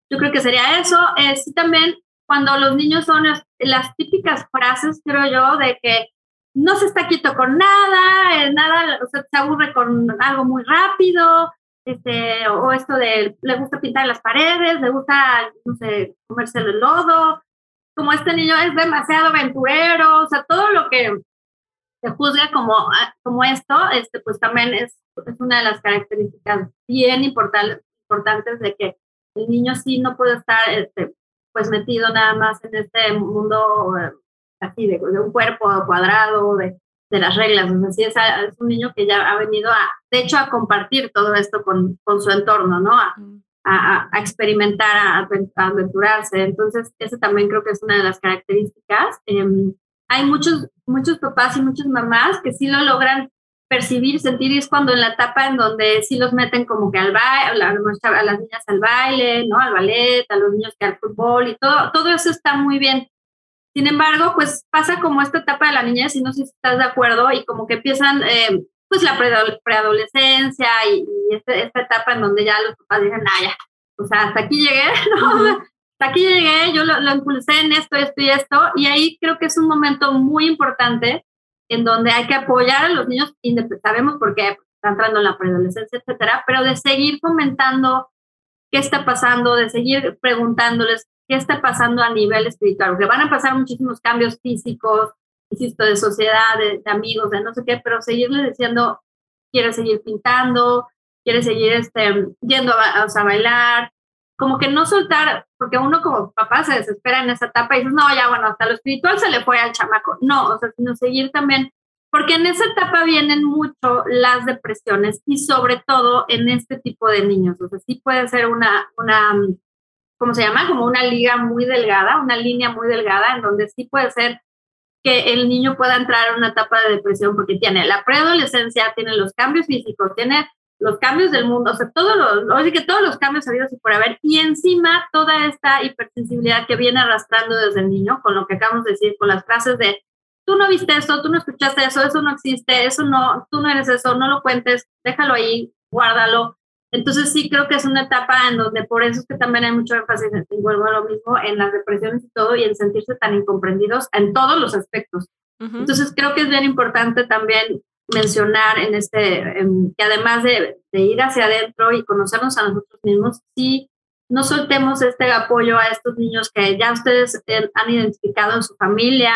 yo creo que sería eso. Eh, sí, también cuando los niños son las, las, típicas frases, creo yo, de que no se está quieto con nada, eh, nada, o sea, se aburre con algo muy rápido, este, o esto de le gusta pintar las paredes, le gusta, no sé, comerse el lodo, como este niño es demasiado aventurero, o sea, todo lo que se juzga como, ah, como esto, este, pues también es, es una de las características bien importantes, de que el niño sí no puede estar este, pues metido nada más en este mundo eh, así de, de un cuerpo cuadrado, de, de las reglas. O sea, sí es, es, un niño que ya ha venido a, de hecho, a compartir todo esto con, con su entorno, ¿no? A, a, a experimentar, a, aventurarse. Entonces, eso también creo que es una de las características. Eh, hay muchos, muchos papás y muchas mamás que sí lo logran percibir, sentir, y es cuando en la etapa en donde sí los meten como que al baile, a, a las niñas al baile, ¿no? Al ballet, a los niños que al fútbol y todo, todo eso está muy bien. Sin embargo, pues pasa como esta etapa de la niñez, y no sé si estás de acuerdo, y como que empiezan eh, pues la preadolescencia y, este, esta etapa en donde ya los papás dicen, ah, ya, o sea, hasta aquí llegué, ¿no? Hasta aquí llegué, yo lo, lo, impulsé en esto, esto y esto, y ahí creo que es un momento muy importante en donde hay que apoyar a los niños, sabemos por qué está entrando en la preadolescencia, etcétera, pero de seguir comentando qué está pasando, de seguir preguntándoles qué está pasando a nivel espiritual, porque van a pasar muchísimos cambios físicos, insisto, de sociedad, de, amigos, de no sé qué, pero seguirle diciendo, quiere seguir pintando, quiere seguir este, yendo a, a, a, bailar, como que no soltar, porque uno como papá se desespera en esa etapa y dices, no, ya bueno, hasta lo espiritual se le fue al chamaco. No, o sea, sino seguir también, porque en esa etapa vienen mucho las depresiones y sobre todo en este tipo de niños. O sea, sí puede ser una, una ¿cómo se llama? Como una liga muy delgada, una línea muy delgada, en donde sí puede ser que el niño pueda entrar en una etapa de depresión porque tiene la preadolescencia, tiene los cambios físicos, tiene los cambios del mundo, o sea, todos los, oye, que todos los cambios habidos y por haber, y encima toda esta hipersensibilidad que viene arrastrando desde el niño, con lo que acabamos de decir, con las frases de, tú no viste eso, tú no escuchaste eso, eso no existe, eso no, tú no eres eso, no lo cuentes, déjalo ahí, guárdalo, entonces sí creo que es una etapa en donde por eso es que también hay mucho énfasis, y vuelvo a lo mismo, en las depresiones y todo, y en sentirse tan incomprendidos en todos los aspectos. Uh -huh. Entonces creo que es bien importante también mencionar en este, en, que además de, de, ir hacia adentro y conocernos a nosotros mismos, sí no soltemos este apoyo a estos niños que ya ustedes han identificado en su familia,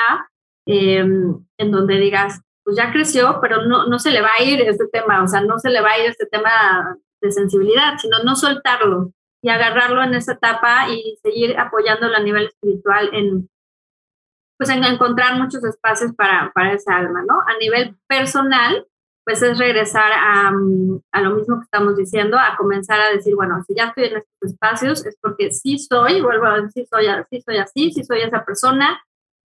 eh, en donde digas, pues ya creció, pero no, no se le va a ir este tema, o sea, no se le va a ir este tema de sensibilidad, sino no soltarlo y agarrarlo en esa etapa y seguir apoyándolo a nivel espiritual en, pues en encontrar muchos espacios para, para esa alma, ¿no? A nivel personal, pues es regresar a, a, lo mismo que estamos diciendo, a comenzar a decir, bueno, si ya estoy en estos espacios es porque sí soy, vuelvo a decir, soy, sí soy así, sí soy esa persona,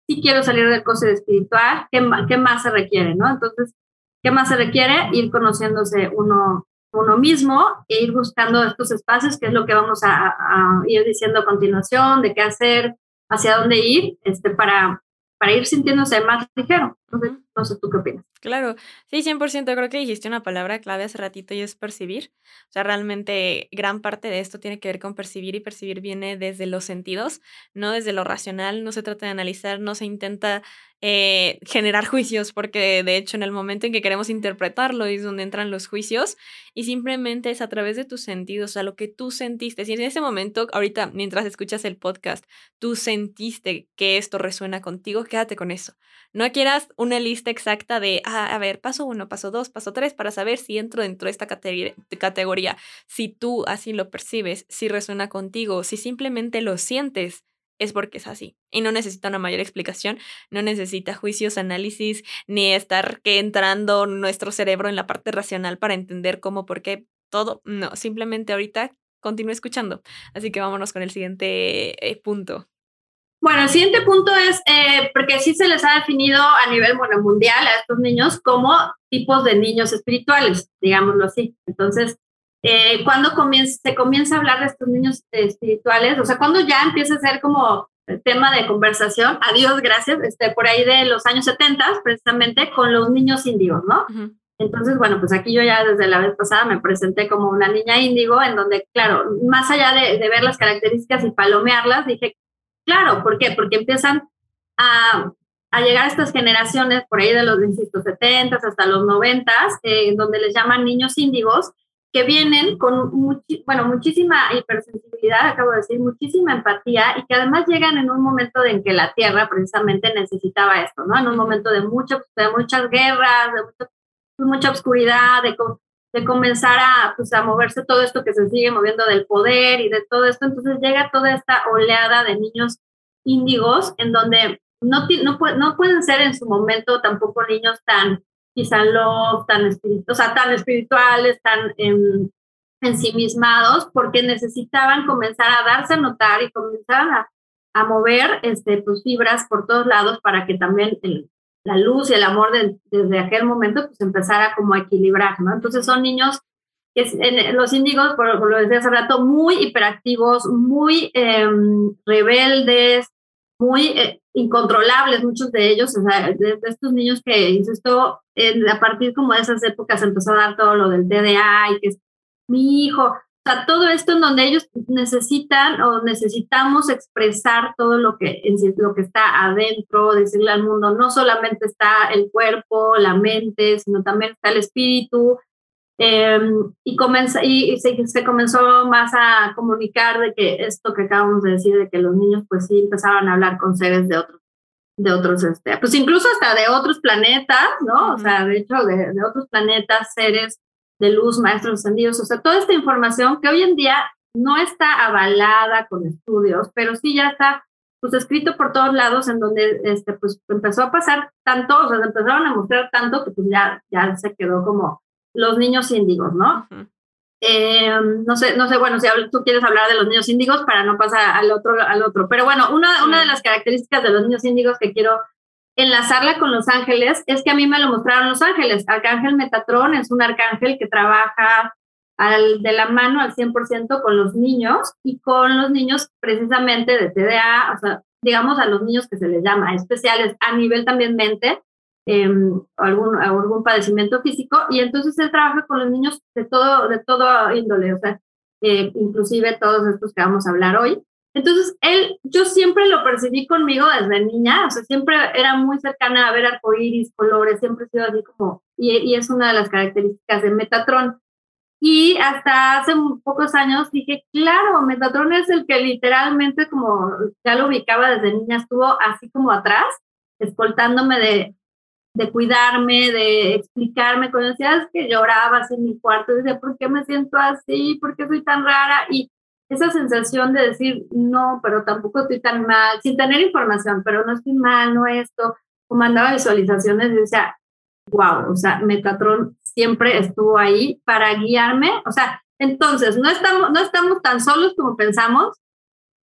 sí quiero salir del coste espiritual, ¿qué, ¿qué más se requiere, no? Entonces, ¿qué más se requiere? Ir conociéndose uno, uno mismo e ir buscando estos espacios, que es lo que vamos a, ir diciendo a continuación, de qué hacer, hacia dónde ir, este, para, para ir sintiéndose más ligero. Entonces, no sé tú qué opinas. Claro, sí, 100%. Creo que dijiste una palabra clave hace ratito y es percibir. O sea, realmente gran parte de esto tiene que ver con percibir y percibir viene desde los sentidos, no desde lo racional. No se trata de analizar, no se intenta eh, generar juicios, porque de hecho en el momento en que queremos interpretarlo es donde entran los juicios y simplemente es a través de tus sentidos, o sea, lo que tú sentiste. Si en ese momento, ahorita, mientras escuchas el podcast, tú sentiste que esto resuena contigo, quédate con eso. No quieras una lista exacta de, ah, a ver, paso uno, paso dos, paso tres, para saber si entro dentro de esta categoría. Si tú así lo percibes, si resuena contigo, si simplemente lo sientes, es porque es así. Y no necesita una mayor explicación, no necesita juicios, análisis, ni estar que entrando nuestro cerebro en la parte racional para entender cómo, por qué, todo. No, simplemente ahorita continúe escuchando. Así que vámonos con el siguiente eh, punto. Bueno, el siguiente punto es, eh, porque sí se les ha definido a nivel bueno, mundial a estos niños como tipos de niños espirituales, digámoslo así. Entonces, eh, cuando comienza, se comienza a hablar de estos niños espirituales, o sea, cuando ya empieza a ser como tema de conversación, adiós, gracias, este, por ahí de los años 70, precisamente con los niños índigos, ¿no? Entonces, bueno, pues aquí yo ya desde la vez pasada me presenté como una niña índigo, en donde, claro, más allá de, de ver las características y palomearlas, dije, claro, ¿por qué? Porque empiezan a, a llegar estas generaciones por ahí de los, insisto, 70 hasta los 90, eh, donde les llaman niños índigos, que vienen con bueno, muchísima hipersensibilidad, acabo de decir, muchísima empatía y que además llegan en un momento en que la Tierra precisamente necesitaba esto, ¿no? En un momento de, mucho, de muchas guerras, de mucha oscuridad, de, de comenzar a, pues, a moverse todo esto que se sigue moviendo del poder y de todo esto. Entonces llega toda esta oleada de niños índigos en donde no, no, no pueden ser en su momento tampoco niños tan quizá tan, o sea, tan espirituales, tan en, ensimismados, porque necesitaban comenzar a darse a notar y comenzar a, a mover este, pues, fibras por todos lados para que también el, la luz y el amor desde aquel momento pues empezara como a equilibrar, ¿no? Entonces son niños que los índigos, por, lo decía hace rato, muy hiperactivos, muy em, rebeldes, muy eh, incontrolables, muchos de ellos, de, estos niños que, insisto, a partir como de esas épocas empezó a dar todo lo del TDA y que es mi hijo, sea, todo esto en donde ellos necesitan o necesitamos expresar todo lo que, lo que está adentro, decirle al mundo, no solamente está el cuerpo, la mente, sino también está el espíritu. Em, y, comenza, y, se, se, comenzó más a comunicar de que esto que acabamos de decir, de que los niños pues sí empezaban a hablar con seres de otros, de otros, este, pues incluso hasta de otros planetas, ¿no? O sea, de hecho, de, de otros planetas, seres de luz, maestros ascendidos, o sea, toda esta información que hoy en día no está avalada con estudios, pero sí ya está pues escrito por todos lados en donde este pues empezó a pasar tanto, o sea, se empezaron a mostrar tanto que pues ya, ya se quedó como los niños índigos, ¿no? Eh, no sé, no sé, bueno, si tú quieres hablar de los niños índigos para no pasar al otro, al otro, pero bueno, una, una de las características de los niños índigos que quiero enlazarla con los ángeles es que a mí me lo mostraron los ángeles. Arcángel Metatrón es un arcángel que trabaja al, de la mano al 100% con los niños y con los niños precisamente de TDA, o sea, digamos a los niños que se les llama especiales a nivel también mente, em, algún, algún padecimiento físico, y entonces él trabaja con los niños de todo, de todo índole, o sea, eh, inclusive todos estos que vamos a hablar hoy. Entonces, él, yo siempre lo percibí conmigo desde niña, o sea, siempre era muy cercana a ver arcoíris, colores, siempre he sido así como, y, es una de las características de Metatron. Y hasta hace pocos años dije, claro, Metatron es el que literalmente, como ya lo ubicaba desde niña, estuvo así como atrás, escoltándome de, de cuidarme, de explicarme, cuando decías que llorabas en mi cuarto, decía, ¿por qué me siento así? ¿Por qué soy tan rara? Y esa sensación de decir, no, pero tampoco estoy tan mal, sin tener información, pero no estoy mal, no esto, como mandaba visualizaciones y decía, wow, o sea, Metatron siempre estuvo ahí para guiarme, o sea, entonces, no estamos, no estamos tan solos como pensamos,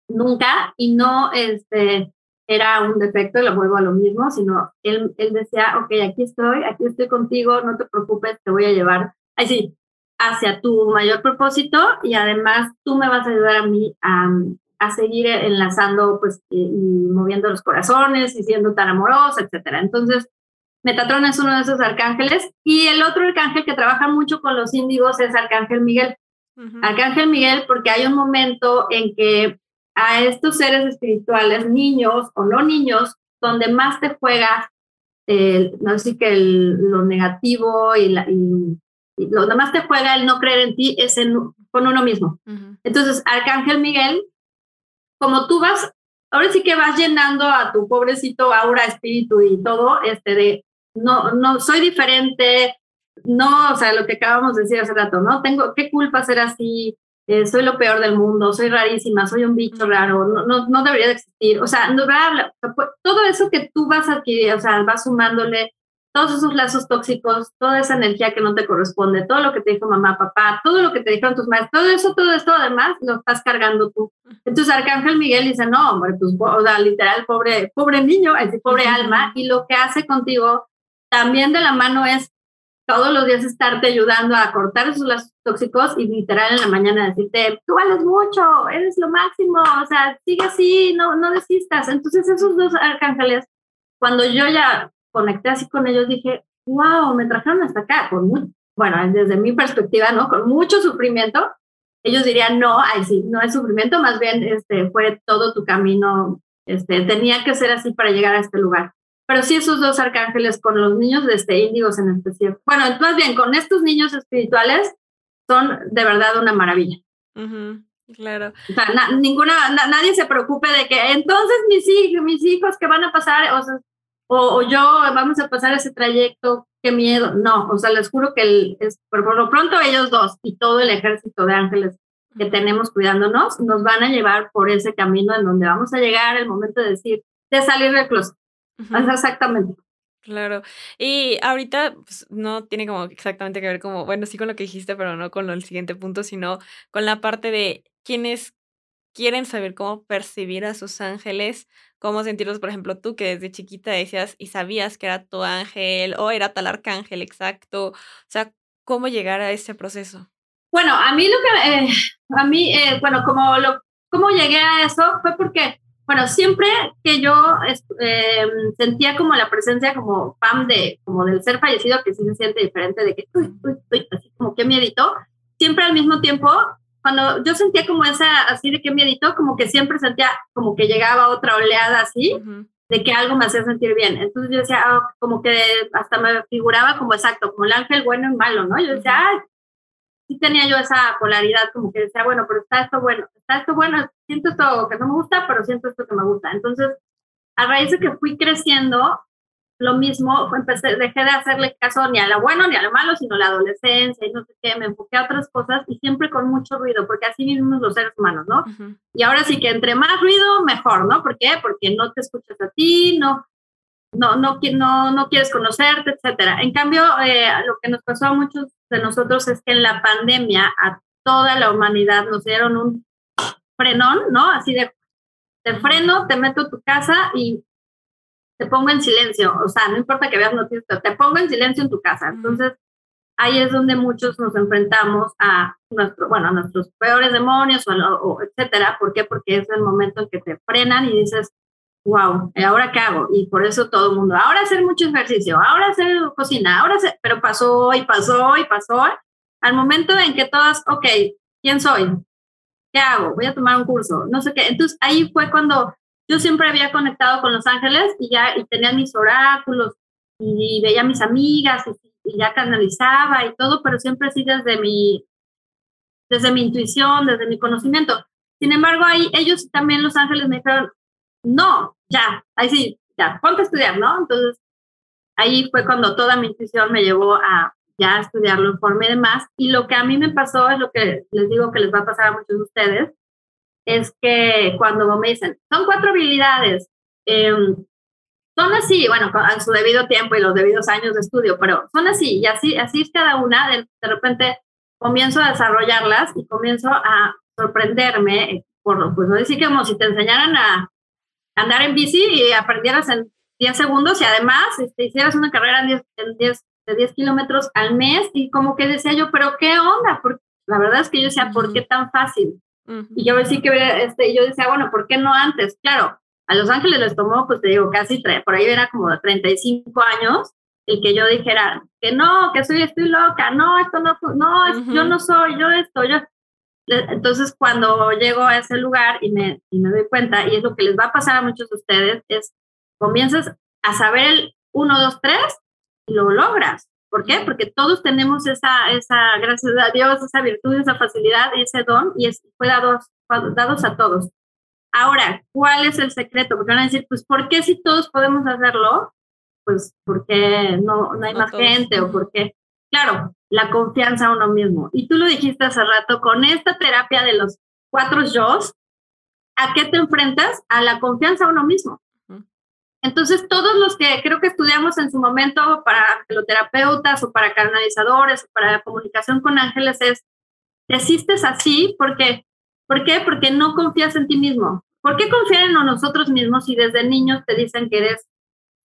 nunca, y no este, era un defecto, lo vuelvo a lo mismo, sino él, él decía, ok, aquí estoy, aquí estoy contigo, no te preocupes, te voy a llevar, ahí sí, hacia tu mayor propósito y además tú me vas a ayudar a mí a, a seguir enlazando pues y, moviendo los corazones y siendo tan amorosa, etcétera. Entonces, Metatron es uno de esos arcángeles y el otro arcángel que trabaja mucho con los índigos es Arcángel Miguel. Arcángel Miguel porque hay un momento en que a estos seres espirituales, niños o no niños, donde más te juega, no sé que lo negativo y, la, y lo demás te juega el no creer en ti es en, con uno mismo. Entonces, Arcángel Miguel, como tú vas, ahora sí que vas llenando a tu pobrecito aura, espíritu y todo, este de, no, no, soy diferente, no, o sea, lo que acabamos de decir hace rato, ¿no? Tengo, ¿qué culpa ser así? eh, soy lo peor del mundo, soy rarísima, soy un bicho raro, no, no, no debería de existir. O sea, no, pues, todo eso que tú vas a adquirir, o sea, vas sumándole todos esos lazos tóxicos, toda esa energía que no te corresponde, todo lo que te dijo mamá, papá, todo lo que te dijeron tus maestros, todo eso, todo esto además lo estás cargando tú. Entonces Arcángel Miguel dice, no, hombre, pues, o sea, literal, pobre, pobre niño, ese pobre alma, y lo que hace contigo también de la mano es todos los días estarte ayudando a cortar esos lazos tóxicos y literal en la mañana decirte, tú vales mucho, eres lo máximo, o sea, sigue así, no, no desistas. Entonces esos dos arcángeles, cuando yo ya conecté así con ellos, dije, wow, me trajeron hasta acá, con muy, bueno, desde mi perspectiva, ¿no? Con mucho sufrimiento. Ellos dirían, no, ay, sí, no es sufrimiento, más bien este, fue todo tu camino, este, tenía que ser así para llegar a este lugar. Pero sí, esos dos arcángeles con los niños de este índigos en especial. Bueno, más bien con estos niños espirituales son de verdad una maravilla. claro. O sea, ninguna, nadie se preocupe de que entonces mis hijos, mis hijos que van a pasar, o sea, o, yo vamos a pasar ese trayecto, qué miedo. No, o sea, les juro que el, es, por lo pronto ellos dos y todo el ejército de ángeles que tenemos cuidándonos nos van a llevar por ese camino en donde vamos a llegar el momento de decir, de salir del closet. Exactamente. Claro. Y ahorita pues, no tiene como exactamente que ver como, bueno, sí con lo que dijiste, pero no con el siguiente punto, sino con la parte de quienes quieren saber cómo percibir a sus ángeles, cómo sentirlos, por ejemplo, tú que desde chiquita decías y sabías que era tu ángel o era tal arcángel exacto, o sea, cómo llegar a ese proceso. Bueno, a mí lo que, eh, a mí, eh, bueno, como lo, cómo llegué a eso fue porque bueno, siempre que yo em, sentía como la presencia como pam de, como del ser fallecido, que sí se siente diferente de que, uy, uy, así como que miedito, siempre al mismo tiempo, cuando yo sentía como esa, así de que miedito, como que siempre sentía como que llegaba otra oleada así, de que algo me hacía sentir bien. Entonces yo decía, ah, como que hasta me figuraba como exacto, como el ángel bueno y malo, ¿no? Yo decía, ay, sí tenía yo esa polaridad, como que decía, bueno, pero está esto bueno, está esto bueno, siento esto que no me gusta, pero siento esto que me gusta. Entonces, a raíz de que fui creciendo, lo mismo, empecé, dejé de hacerle caso ni a lo bueno ni a lo malo, sino a la adolescencia y no sé qué, me enfoqué a otras cosas y siempre con mucho ruido, porque así vivimos los seres humanos, ¿no? Y ahora sí que entre más ruido, mejor, ¿no? ¿Por qué? Porque no te escuchas a ti, no, no, no, no, no quieres conocerte, etcétera. En cambio, eh, lo que nos pasó a muchos de nosotros es que en la pandemia a toda la humanidad nos dieron un frenón, ¿no? Así de, te freno, te meto a tu casa y te pongo en silencio. O sea, no importa que veas noticias, te pongo en silencio en tu casa. Entonces, ahí es donde muchos nos enfrentamos a, nuestro, bueno, a nuestros peores demonios o, o, etcétera. ¿Por qué? Porque es el momento en que te frenan y dices, wow, ¿ahora qué hago? Y por eso todo el mundo, ahora hacer mucho ejercicio, ahora hacer cocina, ahora hacer, pero pasó y pasó y pasó, al momento en que todas, ok, ¿quién soy? ¿Qué hago? Voy a tomar un curso, no sé qué. Entonces ahí fue cuando yo siempre había conectado con los ángeles y ya y tenía mis oráculos y, veía a mis amigas y, y, ya canalizaba y todo, pero siempre así desde mi, desde mi intuición, desde mi conocimiento. Sin embargo, ahí ellos también, los ángeles, me dijeron, no, ya, ahí sí, ya, ponte a estudiar, ¿no? Entonces, ahí fue cuando toda mi intuición me llevó a ya estudiarlo en forma y demás. Y lo que a mí me pasó es lo que les digo que les va a pasar a muchos de ustedes, es que cuando me dicen, son cuatro habilidades, em, son así, bueno, a su debido tiempo y los debidos años de estudio, pero son así, y así, así es cada una, de, de repente comienzo a desarrollarlas y comienzo a sorprenderme, por, pues no decir como si te enseñaran a andar en bici y aprendieras en 10 segundos y además este, hicieras una carrera en 10, en 10, de 10 kilómetros al mes y como que decía yo, pero ¿qué onda? Porque la verdad es que yo decía, ¿por qué tan fácil? Y yo decía que este, yo decía, bueno, ¿por qué no antes? Claro, a Los Ángeles les tomó, pues te digo, casi, por ahí era como de 35 años el que yo dijera que no, que soy, estoy loca, no, esto no, no, yo no soy, yo esto, yo, entonces, cuando llego a ese lugar y me, y me doy cuenta, y es lo que les va a pasar a muchos de ustedes, es comienzas a saber el 1, 2, 3 y lo logras. ¿Por qué? Porque todos tenemos esa, esa, gracias a Dios, esa virtud, esa facilidad y ese don, y es, fue dados, dados a todos. Ahora, ¿cuál es el secreto? Porque van a decir, pues, ¿por qué si todos podemos hacerlo? Pues, porque no, no hay más gente o por qué. claro, la confianza a uno mismo. Y tú lo dijiste hace rato, con esta terapia de los cuatro yo, ¿a qué te enfrentas? A la confianza a uno mismo. Entonces, todos los que creo que estudiamos en su momento para angeloterapeutas o para canalizadores o para comunicación con ángeles es, te asistes así porque, ¿por qué? Porque no confías en ti mismo. ¿Por qué confiar en nosotros mismos si desde niños te dicen que eres,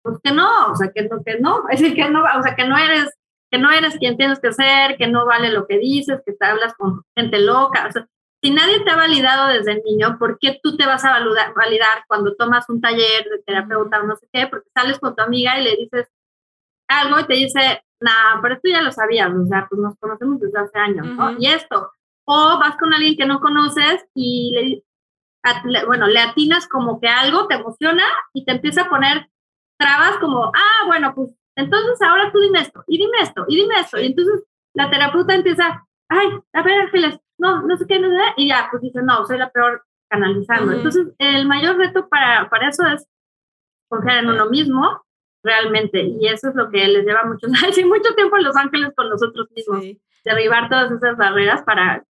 pues que no, o sea, que no, que no, es decir, que no, o sea, que no eres, que no eres quien tienes que ser, que no vale lo que dices, que te hablas con gente loca, o sea, si nadie te ha validado desde niño, ¿por qué tú te vas a validar, validar cuando tomas un taller de terapeuta o no sé qué? Porque sales con tu amiga y le dices algo y te dice, nah, pero esto ya lo sabías, o sea, pues nos conocemos desde hace años, ¿no? Y esto. O vas con alguien que no conoces y le, bueno, le atinas como que algo te emociona y te empieza a poner trabas como, ah, bueno, pues entonces ahora tú dime esto, y dime esto, y dime esto. Y entonces la terapeuta empieza, ay, a ver, Ángeles, no, no sé qué, no sé, y ya, pues dice, no, soy la peor canalizando. Entonces, el mayor reto para, para eso es confiar en uno mismo, realmente, y eso es lo que les lleva mucho, mucho tiempo en Los Ángeles con nosotros mismos, derribar todas esas barreras para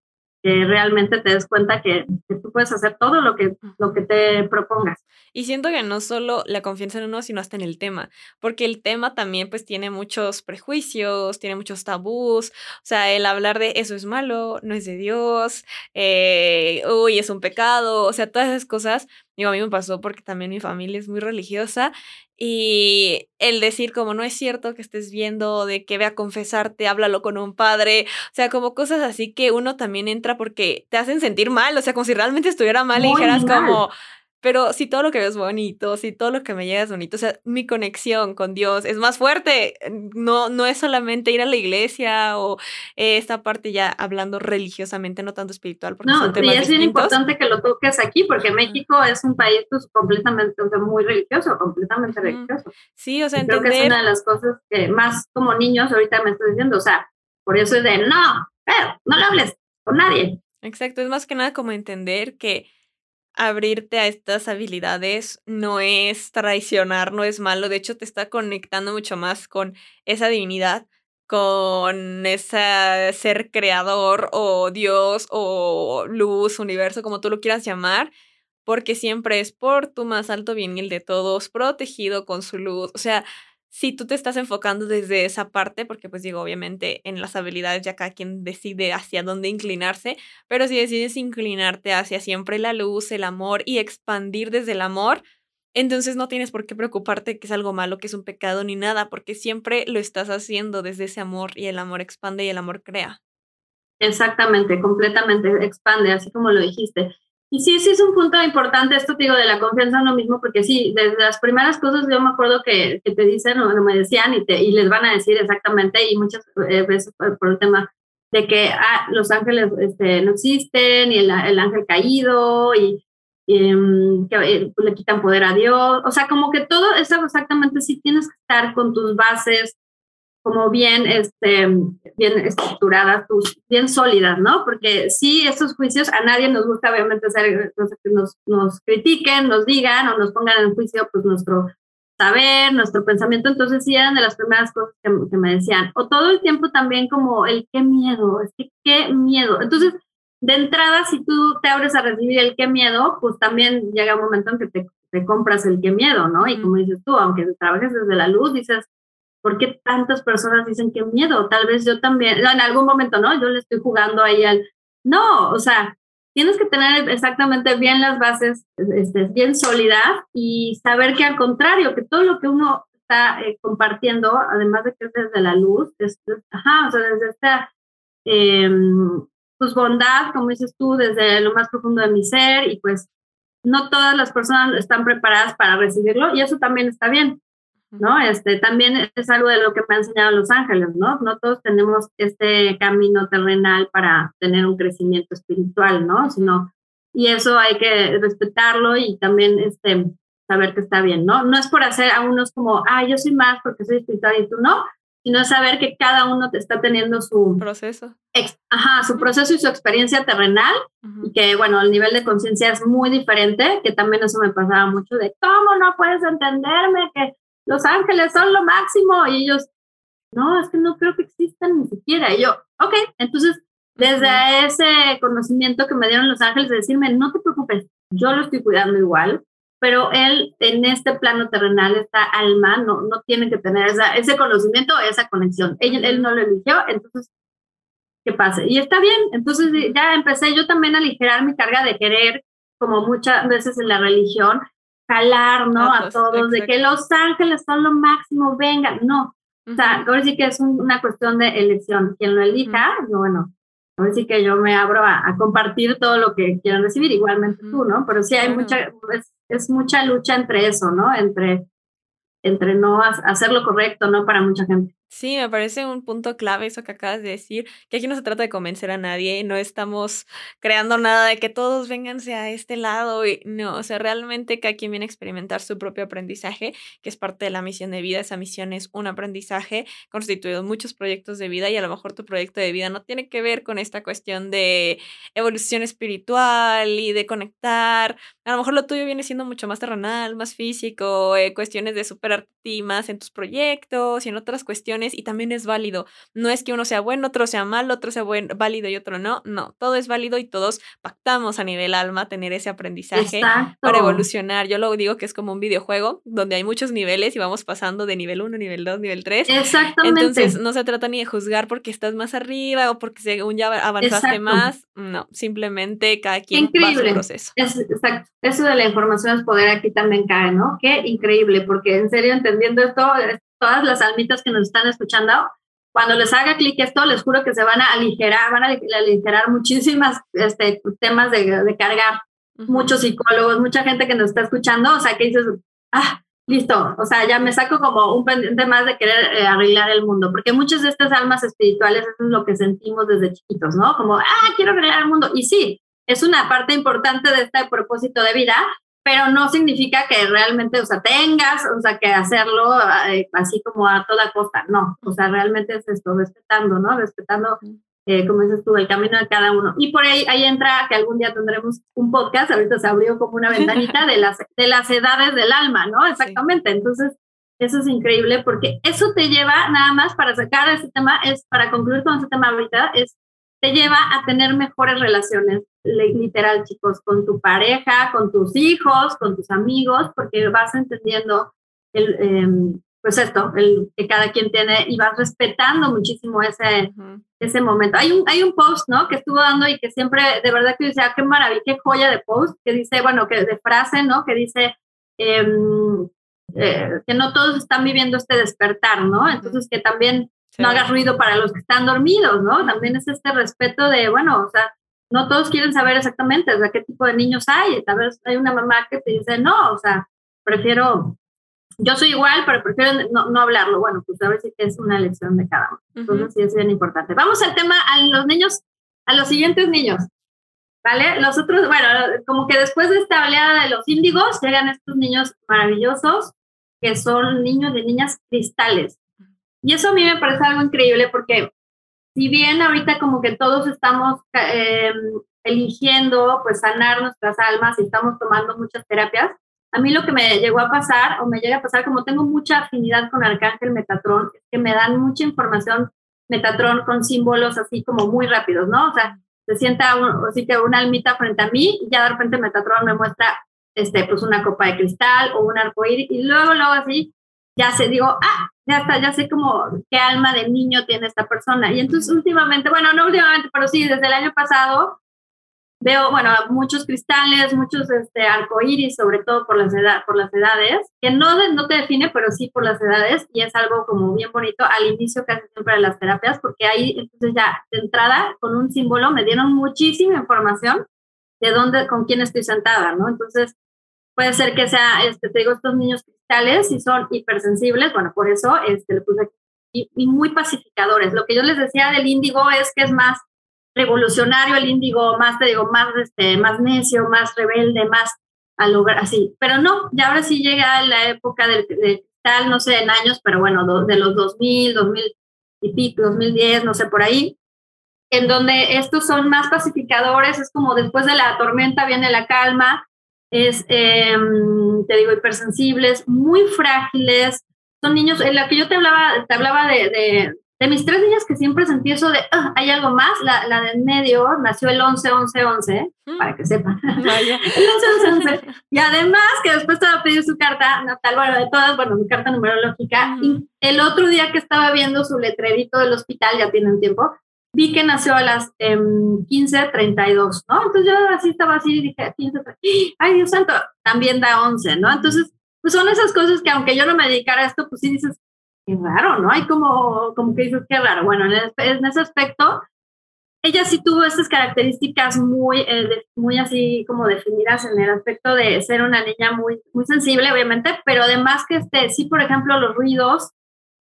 que realmente te des cuenta que, tú puedes hacer todo lo que, lo que te propongas. Y siento que no solo la confianza en uno, sino hasta en el tema, porque el tema también pues tiene muchos prejuicios, tiene muchos tabús, o sea, el hablar de eso es malo, no es de Dios, eh, uy, es un pecado, o sea, todas esas cosas, digo, a mí me pasó porque también mi familia es muy religiosa y el decir como no es cierto que estés viendo, de que ve a confesarte, háblalo con un padre, o sea, como cosas así que uno también entra porque te hacen sentir mal, o sea, como si realmente estuviera mal y dijeras como, pero si todo lo que veo es bonito, si todo lo que me llega es bonito, o sea, mi conexión con Dios es más fuerte. No, no es solamente ir a la iglesia o esta parte ya hablando religiosamente, no tanto espiritual. Porque no, y es bien importante que lo toques aquí, porque México es un país pues, completamente, o sea, muy religioso, completamente religioso. Sí, o sea, entender... Creo que es una de las cosas que más como niños ahorita me estoy diciendo, o sea, por eso es de, no, pero no le hables con nadie. Exacto, es más que nada como entender que abrirte a estas habilidades no es traicionar, no es malo, de hecho te está conectando mucho más con esa divinidad, con ese ser creador o Dios o luz, universo, como tú lo quieras llamar, porque siempre es por tu más alto bien el de todos, protegido con su luz, o sea, si tú te estás enfocando desde esa parte, porque pues digo, obviamente en las habilidades ya cada quien decide hacia dónde inclinarse, pero si decides inclinarte hacia siempre la luz, el amor y expandir desde el amor, entonces no tienes por qué preocuparte que es algo malo, que es un pecado ni nada, porque siempre lo estás haciendo desde ese amor y el amor expande y el amor crea. Exactamente, completamente expande, así como lo dijiste. Y sí, sí es un punto importante esto, digo, de la confianza uno mismo, porque sí, desde las primeras cosas yo me acuerdo que, que te dicen o me decían y, te, y les van a decir exactamente, y muchas eh, veces por, el tema de que ah, los ángeles este, no existen, y el, el ángel caído, y, em, que eh, le quitan poder a Dios, o sea, como que todo eso exactamente, sí tienes que estar con tus bases como bien, este, bien estructuradas, bien sólidas, ¿no? Porque sí, estos juicios a nadie nos gusta obviamente hacer, que nos, nos critiquen, nos digan o nos pongan en juicio pues nuestro saber, nuestro pensamiento, entonces sí eran de las primeras cosas que, que, me decían. O todo el tiempo también como el qué miedo, es que qué miedo. Entonces, de entrada, si tú te abres a recibir el qué miedo, pues también llega un momento en que te, te compras el qué miedo, ¿no? Y como dices tú, aunque trabajes desde la luz, dices, ¿por qué tantas personas dicen que miedo? Tal vez yo también, en algún momento, ¿no? Yo le estoy jugando ahí al... No, o sea, tienes que tener exactamente bien las bases, este, bien sólidas y saber que al contrario, que todo lo que uno está eh, compartiendo, además de que es desde la luz, ajá, o sea, desde esta eh, bondad, como dices tú, desde lo más profundo de mi ser y pues no todas las personas están preparadas para recibirlo y eso también está bien. ¿No? Este, también es algo de lo que me han enseñado los ángeles, ¿no? No todos tenemos este camino terrenal para tener un crecimiento espiritual, ¿no? Sino, y eso hay que respetarlo y también este, saber que está bien, ¿no? No es por hacer a unos como, ah, yo soy más porque soy espiritual y tú no, sino saber que cada uno está teniendo su proceso. ajá, su proceso y su experiencia terrenal y que, bueno, el nivel de conciencia es muy diferente, que también eso me pasaba mucho de, ¿cómo no puedes entenderme? Que los ángeles son lo máximo y ellos, no, es que no creo que existan ni siquiera. Y yo, ok, entonces desde ese conocimiento que me dieron los ángeles de decirme, no te preocupes, yo lo estoy cuidando igual, pero él en este plano terrenal, esta alma, no, no tiene que tener esa, ese conocimiento o esa conexión. Él, él no lo eligió, entonces, ¿qué pasa? Y está bien, entonces ya empecé yo también a aligerar mi carga de querer, como muchas veces en la religión, jalar, ¿no? a todos, de que los ángeles son lo máximo, vengan, no. O sea, ahora sí que es una cuestión de elección. Quien lo elija, bueno, ahora sí que yo me abro a, compartir todo lo que quieran recibir, igualmente tú, ¿no? Pero sí hay mucha, es mucha lucha entre eso, ¿no? Entre, entre no hacer lo correcto, ¿no? Para mucha gente. Sí, me parece un punto clave eso que acabas de decir, que aquí no se trata de convencer a nadie, no estamos creando nada de que todos vénganse a este lado, y no, o sea, realmente cada quien viene a experimentar su propio aprendizaje, que es parte de la misión de vida, esa misión es un aprendizaje constituido en muchos proyectos de vida y a lo mejor tu proyecto de vida no tiene que ver con esta cuestión de evolución espiritual y de conectar, a lo mejor lo tuyo viene siendo mucho más terrenal, más físico, eh, cuestiones de superarte más en tus proyectos y en otras cuestiones y también es válido. No es que uno sea bueno, otro sea malo, otro sea buen, válido y otro no. No, todo es válido y todos pactamos a nivel alma tener ese aprendizaje para evolucionar. Yo lo digo que es como un videojuego donde hay muchos niveles y vamos pasando de nivel 1, nivel 2, nivel 3. Exactamente. Entonces no se trata ni de juzgar porque estás más arriba o porque según ya avanzaste más. No, simplemente cada quien increíble. va su proceso. exacto. Eso de la información es poder aquí también cae, ¿no? Qué increíble, porque en serio entendiendo esto, todas las almitas que nos están escuchando, cuando les haga clic esto, les juro que se van a aligerar, van a aligerar muchísimas este, temas de, de cargar. Muchos psicólogos, mucha gente que nos está escuchando, o sea, que dices, ah, listo, o sea, ya me saco como un pendiente más de querer eh, arreglar el mundo, porque muchas de estas almas espirituales, eso es lo que sentimos desde chiquitos, ¿no? Como, ah, quiero arreglar el mundo. Y sí, es una parte importante de este propósito de vida, pero no significa que realmente, o sea, tengas, o sea, que hacerlo eh, así como a toda costa, no, o sea, realmente es esto, respetando, ¿no? Respetando, eh, como dices tú, el camino de cada uno. Y por ahí, ahí entra que algún día tendremos un podcast, ahorita se abrió como una ventanita de las, de las edades del alma, ¿no? Exactamente, entonces, eso es increíble porque eso te lleva nada más para sacar ese tema, es para concluir con ese tema ahorita, es te lleva a tener mejores relaciones, literal, chicos, con tu pareja, con tus hijos, con tus amigos, porque vas entendiendo el, em, pues esto, el que cada quien tiene y vas respetando muchísimo ese, ese momento. Hay un, hay un post, ¿no? Que estuvo dando y que siempre, de verdad que decía, qué maravilla, qué joya de post, que dice, bueno, que de frase, ¿no? Que dice, em, eh, que no todos están viviendo este despertar, ¿no? Entonces que también no hagas ruido para los que están dormidos, ¿no? También es este respeto de, bueno, o sea, no todos quieren saber exactamente, o sea, qué tipo de niños hay. Tal vez hay una mamá que te dice, no, o sea, prefiero, yo soy igual, pero prefiero no, no hablarlo. Bueno, pues a ver si es una elección de cada uno. Entonces, sí es bien importante. Vamos al tema, a los niños, a los siguientes niños. ¿Vale? Los otros, bueno, como que después de esta oleada de los índigos, llegan estos niños maravillosos, que son niños de niñas cristales. Y eso a mí me parece algo increíble porque si bien ahorita como que todos estamos eh, eligiendo pues sanar nuestras almas y estamos tomando muchas terapias, a mí lo que me llegó a pasar o me llega a pasar como tengo mucha afinidad con Arcángel Metatron, es que me dan mucha información Metatron con símbolos así como muy rápidos, ¿no? O sea, se sienta así que una almita frente a mí y ya de repente Metatron me muestra este, pues una copa de cristal o un arco iris y luego, luego así ya sé, digo, ah, ya está, ya sé como qué alma de niño tiene esta persona. Y entonces últimamente, bueno, no últimamente, pero sí, desde el año pasado veo, bueno, muchos cristales, muchos este, arcoíris, sobre todo por las, edad, por las edades, que no, no te define, pero sí por las edades, y es algo como bien bonito al inicio casi siempre de las terapias, porque ahí entonces ya de entrada con un símbolo me dieron muchísima información de dónde, con quién estoy sentada, ¿no? Entonces, puede ser que sea, este, te digo, estos niños cristales y son hipersensibles, bueno, por eso este, le puse y, y, muy pacificadores. Lo que yo les decía del índigo es que es más revolucionario el índigo, más, te digo, más, este, más necio, más rebelde, más al lugar así. Pero no, ya ahora sí llega la época del, cristal, no sé en años, pero bueno, de los 2000, 2000 y pico, 2010, no sé, por ahí, en donde estos son más pacificadores, es como después de la tormenta viene la calma, es, em, te digo, hipersensibles, muy frágiles, son niños, en la que yo te hablaba, te hablaba de, de, mis tres niñas que siempre sentí eso de, ah, hay algo más, la, la de en medio nació el 11, 11, 11, para que sepan. el 11, 11, 11. Y además que después te va a pedir su carta natal, bueno, de todas, bueno, mi carta numerológica. Y el otro día que estaba viendo su letrerito del hospital, ya tienen tiempo, vi que nació a las eh, 15.32, ¿no? Entonces yo así estaba así y dije, 15, ay Dios santo, también da 11, ¿no? Entonces, pues son esas cosas que aunque yo no me dedicara a esto, pues sí dices, qué raro, ¿no? Hay como, como que dices, qué raro. Bueno, en, ese aspecto, ella sí tuvo estas características muy, eh, muy así como definidas en el aspecto de ser una niña muy, muy sensible, obviamente, pero además que este, sí, por ejemplo, los ruidos,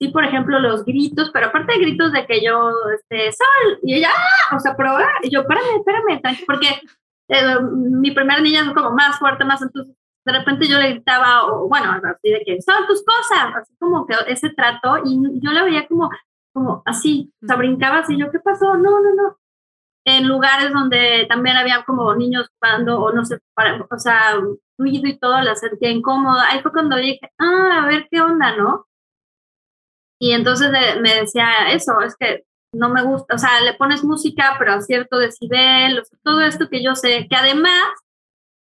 sí, por ejemplo, los gritos, pero aparte de gritos de que yo, este, sol, y ella, ¡ah! o sea, pero, y yo, espérame, espérame, porque eh, mi primera niña es como más fuerte, más entonces de repente yo le gritaba, o bueno, así de que son tus cosas, así como que ese trato, y yo la veía como, como así, o sea, brincaba así, yo, ¿qué pasó? No, no, no. En lugares donde también había como niños jugando, o no sé, para, o sea, ruido y todo, la sentía incómoda. Ahí fue cuando dije, ah, a ver qué onda, ¿no? Y entonces me decía eso, es que no me gusta, o sea, le pones música, pero a cierto decibel, todo esto que yo sé, que además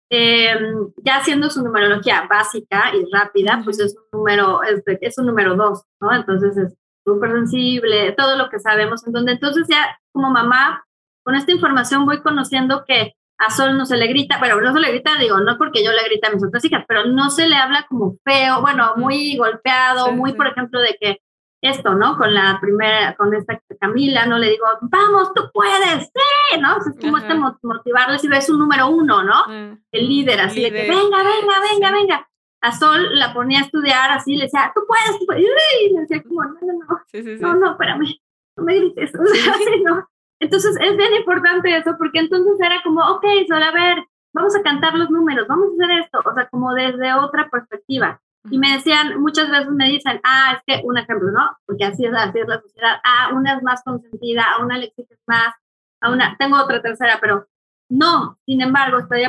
eh, ya haciendo su numerología básica y rápida, pues es un número, es, es un número dos, ¿no? Entonces es súper sensible, todo lo que sabemos, en donde entonces ya como mamá, con esta información voy conociendo que a Sol no se le grita, bueno, no se le grita, digo, no porque yo le grita a mis otras hijas, pero no se le habla como feo, bueno, muy golpeado, muy, por ejemplo, de que esto, ¿no? Con la primera, con esta Camila, no le digo, vamos, tú puedes, sí, ¿no? es como este motivarles y ves un número uno, ¿no? Mm. El líder, así de que venga, venga, venga, venga. A Sol la ponía a estudiar así, le decía, tú puedes, tú puedes. Y le decía, como, no, no, no, no, no, espérame, no me grites. ¿no? Entonces es bien importante eso, porque entonces era como, ok, Sol, a ver, vamos a cantar los números, vamos a hacer esto, o sea, como desde otra perspectiva. Y me decían, muchas veces me dicen, ah, es que un ejemplo, ¿no? Porque así es, así es la sociedad, ah, una es más consentida, a una le exiges más, a una, tengo otra tercera, pero no, sin embargo, estoy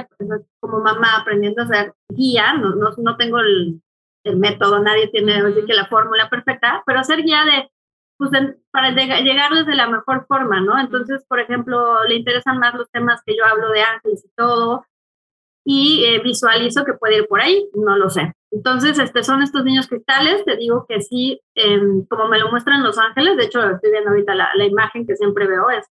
como mamá aprendiendo a ser guía, no, no, no tengo el, el, método, nadie tiene así que la fórmula perfecta, pero ser guía de, pues, para llegarles de la mejor forma, ¿no? Entonces, por ejemplo, le interesan más los temas que yo hablo de ángeles y todo, y eh, visualizo que puede ir por ahí, no lo sé. Entonces, este, son estos niños cristales, te digo que sí, em, como me lo muestran Los Ángeles, de hecho estoy viendo ahorita la, la, imagen que siempre veo, es,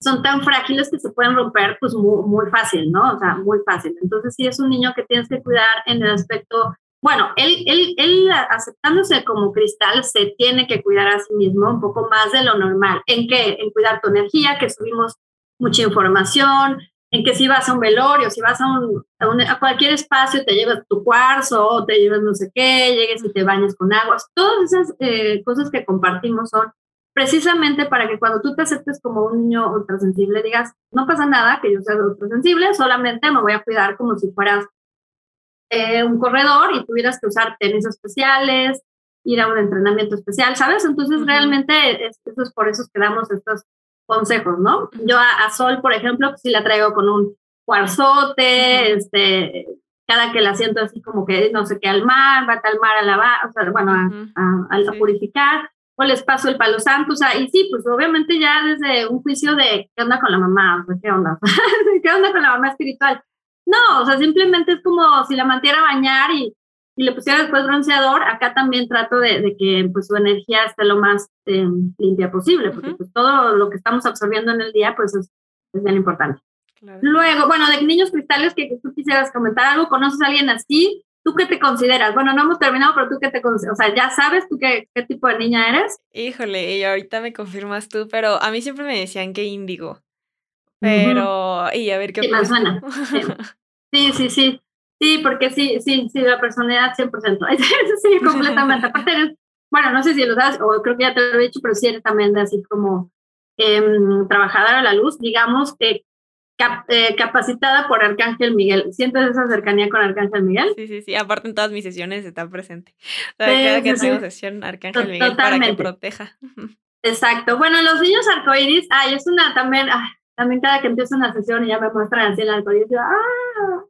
son tan frágiles que se pueden romper pues muy, muy, fácil, ¿no? O sea, muy fácil. Entonces, sí es un niño que tienes que cuidar en el aspecto, bueno, él, él, él aceptándose como cristal se tiene que cuidar a sí mismo un poco más de lo normal. ¿En qué? En cuidar tu energía, que subimos mucha información, en que si vas a un velorio, si vas a, un, a, cualquier espacio, te llevas tu cuarzo, o te llevas no sé qué, llegues y te bañes con aguas. Todas esas eh, cosas que compartimos son precisamente para que cuando tú te aceptes como un niño ultrasensible, digas, no pasa nada que yo sea ultrasensible, solamente me voy a cuidar como si fueras eh, un corredor y tuvieras que usar tenis especiales, ir a un entrenamiento especial, ¿sabes? Entonces, realmente, es, eso es por eso que damos estos consejos, ¿no? Yo a, Sol, por ejemplo, pues sí la traigo con un cuarzote, este, cada que la siento así como que no sé qué al mar, va al mar a lavar, o sea, bueno, a, purificar, o les paso el palo santo, o sea, y sí, pues obviamente ya desde un juicio de qué onda con la mamá, o sea, qué onda, qué onda con la mamá espiritual. No, o sea, simplemente es como si la mantiera a bañar y y le pusiera después bronceador, acá también trato de, que pues, su energía esté lo más eh, limpia posible, porque pues, todo lo que estamos absorbiendo en el día pues es, es bien importante. Luego, bueno, de niños cristales que, tú quisieras comentar algo, ¿conoces a alguien así? ¿Tú qué te consideras? Bueno, no hemos terminado, pero tú qué te consideras, o sea, ¿ya sabes tú qué, qué tipo de niña eres? Híjole, y ahorita me confirmas tú, pero a mí siempre me decían que índigo. Pero, y a ver qué más suena. sí, sí, sí. Sí, porque sí, sí, sí, la personalidad 100%. sí, completamente. Aparte eres, bueno, no sé si lo sabes, o creo que ya te lo he dicho, pero sí eres también de así como eh, trabajadora a la luz, digamos que eh, capacitada por Arcángel Miguel. ¿Sientes esa cercanía con Arcángel Miguel? Sí, sí, sí. Aparte en todas mis sesiones está presente. O cada que tengo sesión, Arcángel Miguel para que proteja. Exacto. Bueno, los niños arcoíris, ay, es una también, también cada que empiezo una sesión y ya me muestran así el arcoíris, ah,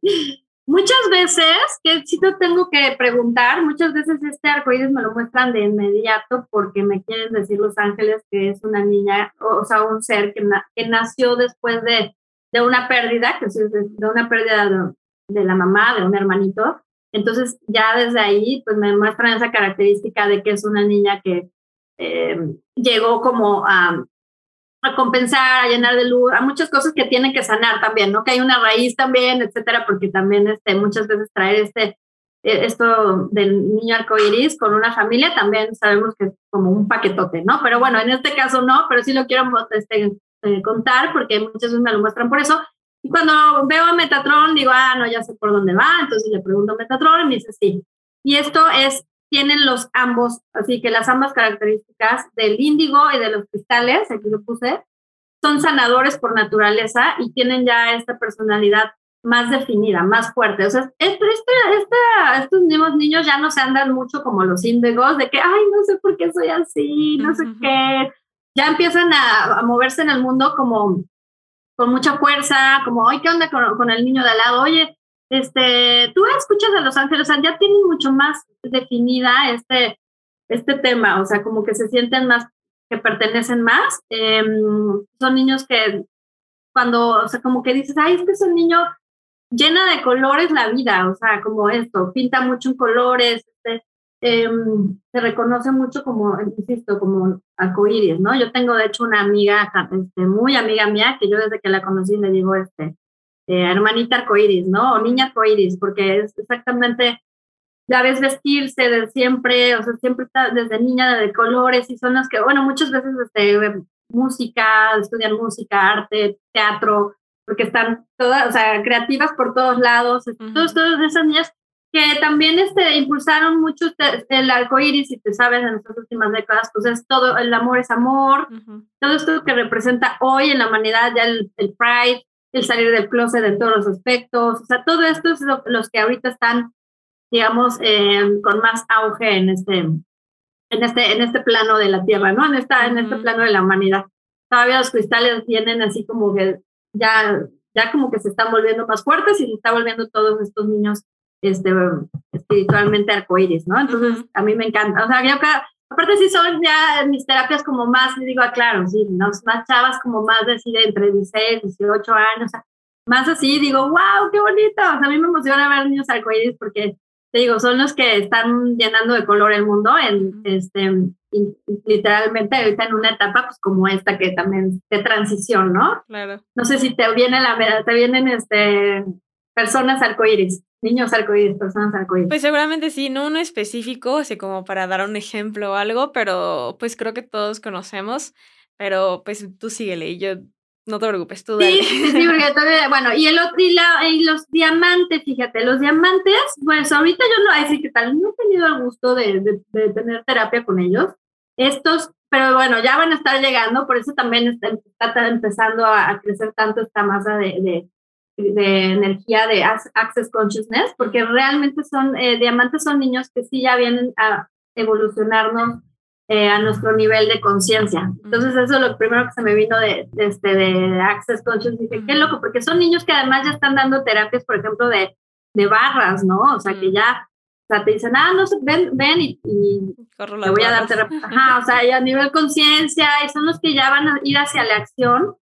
muchas veces, que sí te tengo que preguntar, muchas veces este arcoíris me lo muestran de inmediato porque me quieren decir Los Ángeles que es una niña, o sea, un ser que, que nació después de, de, una pérdida, que es de, una pérdida de, de, la mamá, de un hermanito. Entonces, ya desde ahí, pues me muestran esa característica de que es una niña que eh, llegó como a a compensar, a llenar de luz, a muchas cosas que tienen que sanar también, ¿no? Que hay una raíz también, etcétera, porque también este, muchas veces traer este, e, esto del niño arcoíris con una familia también sabemos que es como un paquetote, ¿no? Pero bueno, en este caso no, pero sí lo quiero este, eh, contar porque muchas veces me lo muestran por eso. Y cuando veo a Metatron, digo, ah, no, ya sé por dónde va, entonces le pregunto a Metatron y me dice sí. Y esto es tienen los ambos, así que las ambas características del índigo y de los cristales, aquí lo puse, son sanadores por naturaleza y tienen ya esta personalidad más definida, más fuerte. O sea, este, este, estos mismos niños ya no se andan mucho como los índigos, de que, ay, no sé por qué soy así, no sé qué. Ya empiezan a, a, moverse en el mundo como con mucha fuerza, como, ay, ¿qué onda con, con el niño de al lado? Oye, este, tú escuchas a Los Ángeles, o sea, ya tienen mucho más definida este, este tema, o sea, como que se sienten más, que pertenecen más. Em, son niños que cuando, o sea, como que dices, ay, este es un niño llena de colores la vida, o sea, como esto, pinta mucho en colores, este, em, se reconoce mucho como, insisto, como arcoíris, ¿no? Yo tengo, de hecho, una amiga, este, muy amiga mía, que yo desde que la conocí le digo, este, eh, hermanita arcoíris, ¿no? O niña arcoíris, porque es exactamente, la ves vestirse de siempre, o sea, siempre está desde niña de colores y son las que, bueno, muchas veces este, música, estudian música, arte, teatro, porque están todas, o sea, creativas por todos lados, todos, todas esas niñas que también este, impulsaron mucho este, el arcoíris, y te sabes, en estas últimas décadas, pues es todo, el amor es amor, todo esto que representa hoy en la humanidad, ya el, el Pride, el salir del closet en todos los aspectos, o sea, todo esto es lo, los que ahorita están, digamos, eh, con más auge en este, en este, en este plano de la Tierra, ¿no? En, esta, en este plano de la humanidad. Todavía los cristales tienen así como que ya, ya como que se están volviendo más fuertes y se está volviendo todos estos niños este, espiritualmente arcoíris, ¿no? Entonces, a mí me encanta. O sea, yo acá, Aparte sí son ya mis terapias como más, digo, claro, sí, más chavas como más de, entre 16, 18 años, más así, digo, wow, qué bonito. O sea, a mí me emociona ver niños arcoíris porque, te digo, son los que están llenando de color el mundo, en, este, literalmente ahorita en una etapa pues como esta que también de transición, ¿no? Claro. No sé si te viene la te vienen este personas arcoíris. Niños arcoíris, personas arcoíris. Pues seguramente sí, no uno específico, así como para dar un ejemplo o algo, pero pues creo que todos conocemos, pero pues tú síguele y yo no te preocupes, tú dale. Sí, sí, porque todavía, bueno, y, el, y, la, y los diamantes, fíjate, los diamantes, pues ahorita yo no, decir que tal, no he tenido el gusto de, de, tener terapia con ellos. Estos, pero bueno, ya van a estar llegando, por eso también está, está empezando a, crecer tanto esta masa de, de energía de Access Consciousness, porque realmente son, eh, diamantes son niños que sí ya vienen a evolucionarnos eh, a nuestro nivel de conciencia. Entonces eso es lo primero que se me vino de, este, de Access Consciousness. Dije, qué loco, porque son niños que además ya están dando terapias, por ejemplo, de, de barras, ¿no? O sea, que ya o sea, te dicen, ah, no, ven, ven y, y te voy a dar terapia. Ajá, o sea, ya a nivel conciencia, y son los que ya van a ir hacia la acción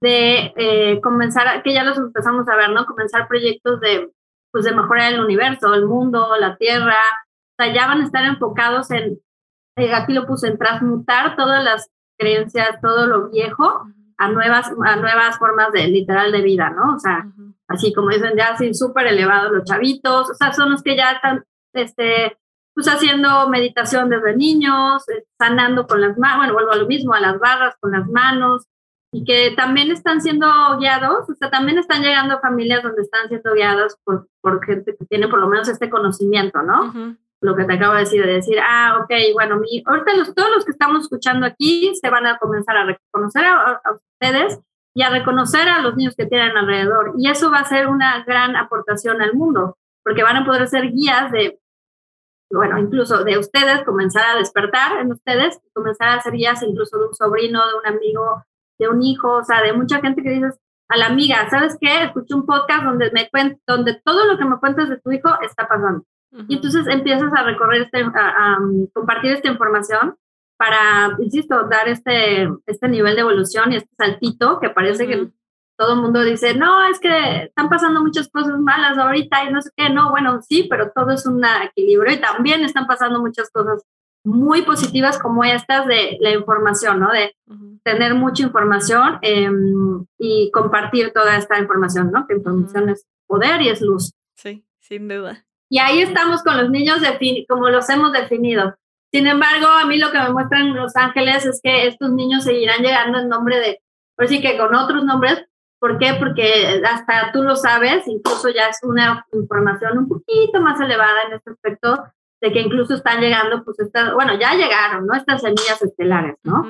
de eh, comenzar, que ya los empezamos a ver, ¿no? Comenzar proyectos de, pues, de mejorar el universo, el mundo, la Tierra. O sea, ya van a estar enfocados en, eh, aquí lo puse, en transmutar todas las creencias, todo lo viejo a nuevas, a nuevas formas de literal de vida, ¿no? O sea, así como dicen, ya así súper elevados los chavitos, o sea, son los que ya están, este, pues haciendo meditación desde niños, eh, sanando con las manos, bueno, vuelvo a lo mismo, a las barras con las manos, y que también están siendo guiados, o sea, también están llegando familias donde están siendo guiados por, por gente que tiene por lo menos este conocimiento, ¿no? Lo que te acabo de decir, de decir, ah, ok, bueno, mi, ahorita los, todos los que estamos escuchando aquí se van a comenzar a reconocer a, ustedes y a reconocer a los niños que tienen alrededor. Y eso va a ser una gran aportación al mundo, porque van a poder ser guías de, bueno, incluso de ustedes, comenzar a despertar en ustedes, comenzar a ser guías incluso de un sobrino, de un amigo, de un hijo, o sea, de mucha gente que dices, a la amiga, ¿sabes qué? Escuché un podcast donde me cuen donde todo lo que me cuentas de tu hijo está pasando. Y entonces empiezas a recorrer, este, a, compartir esta información para, insisto, dar este, este nivel de evolución y este saltito que parece que todo el mundo dice, no, es que están pasando muchas cosas malas ahorita y no sé qué, no, bueno, sí, pero todo es un equilibrio y también están pasando muchas cosas muy positivas como estas de la información, ¿no? De tener mucha información em, y compartir toda esta información, ¿no? Que información es poder y es luz. Sí, sin duda. Y ahí estamos con los niños como los hemos definido. Sin embargo, a mí lo que me muestran Los Ángeles es que estos niños seguirán llegando en nombre de, por sí que con otros nombres, ¿Por qué? Porque hasta tú lo sabes, incluso ya es una información un poquito más elevada en este aspecto, de que incluso están llegando, pues, estas, bueno, ya llegaron, ¿no? Estas semillas estelares, ¿no?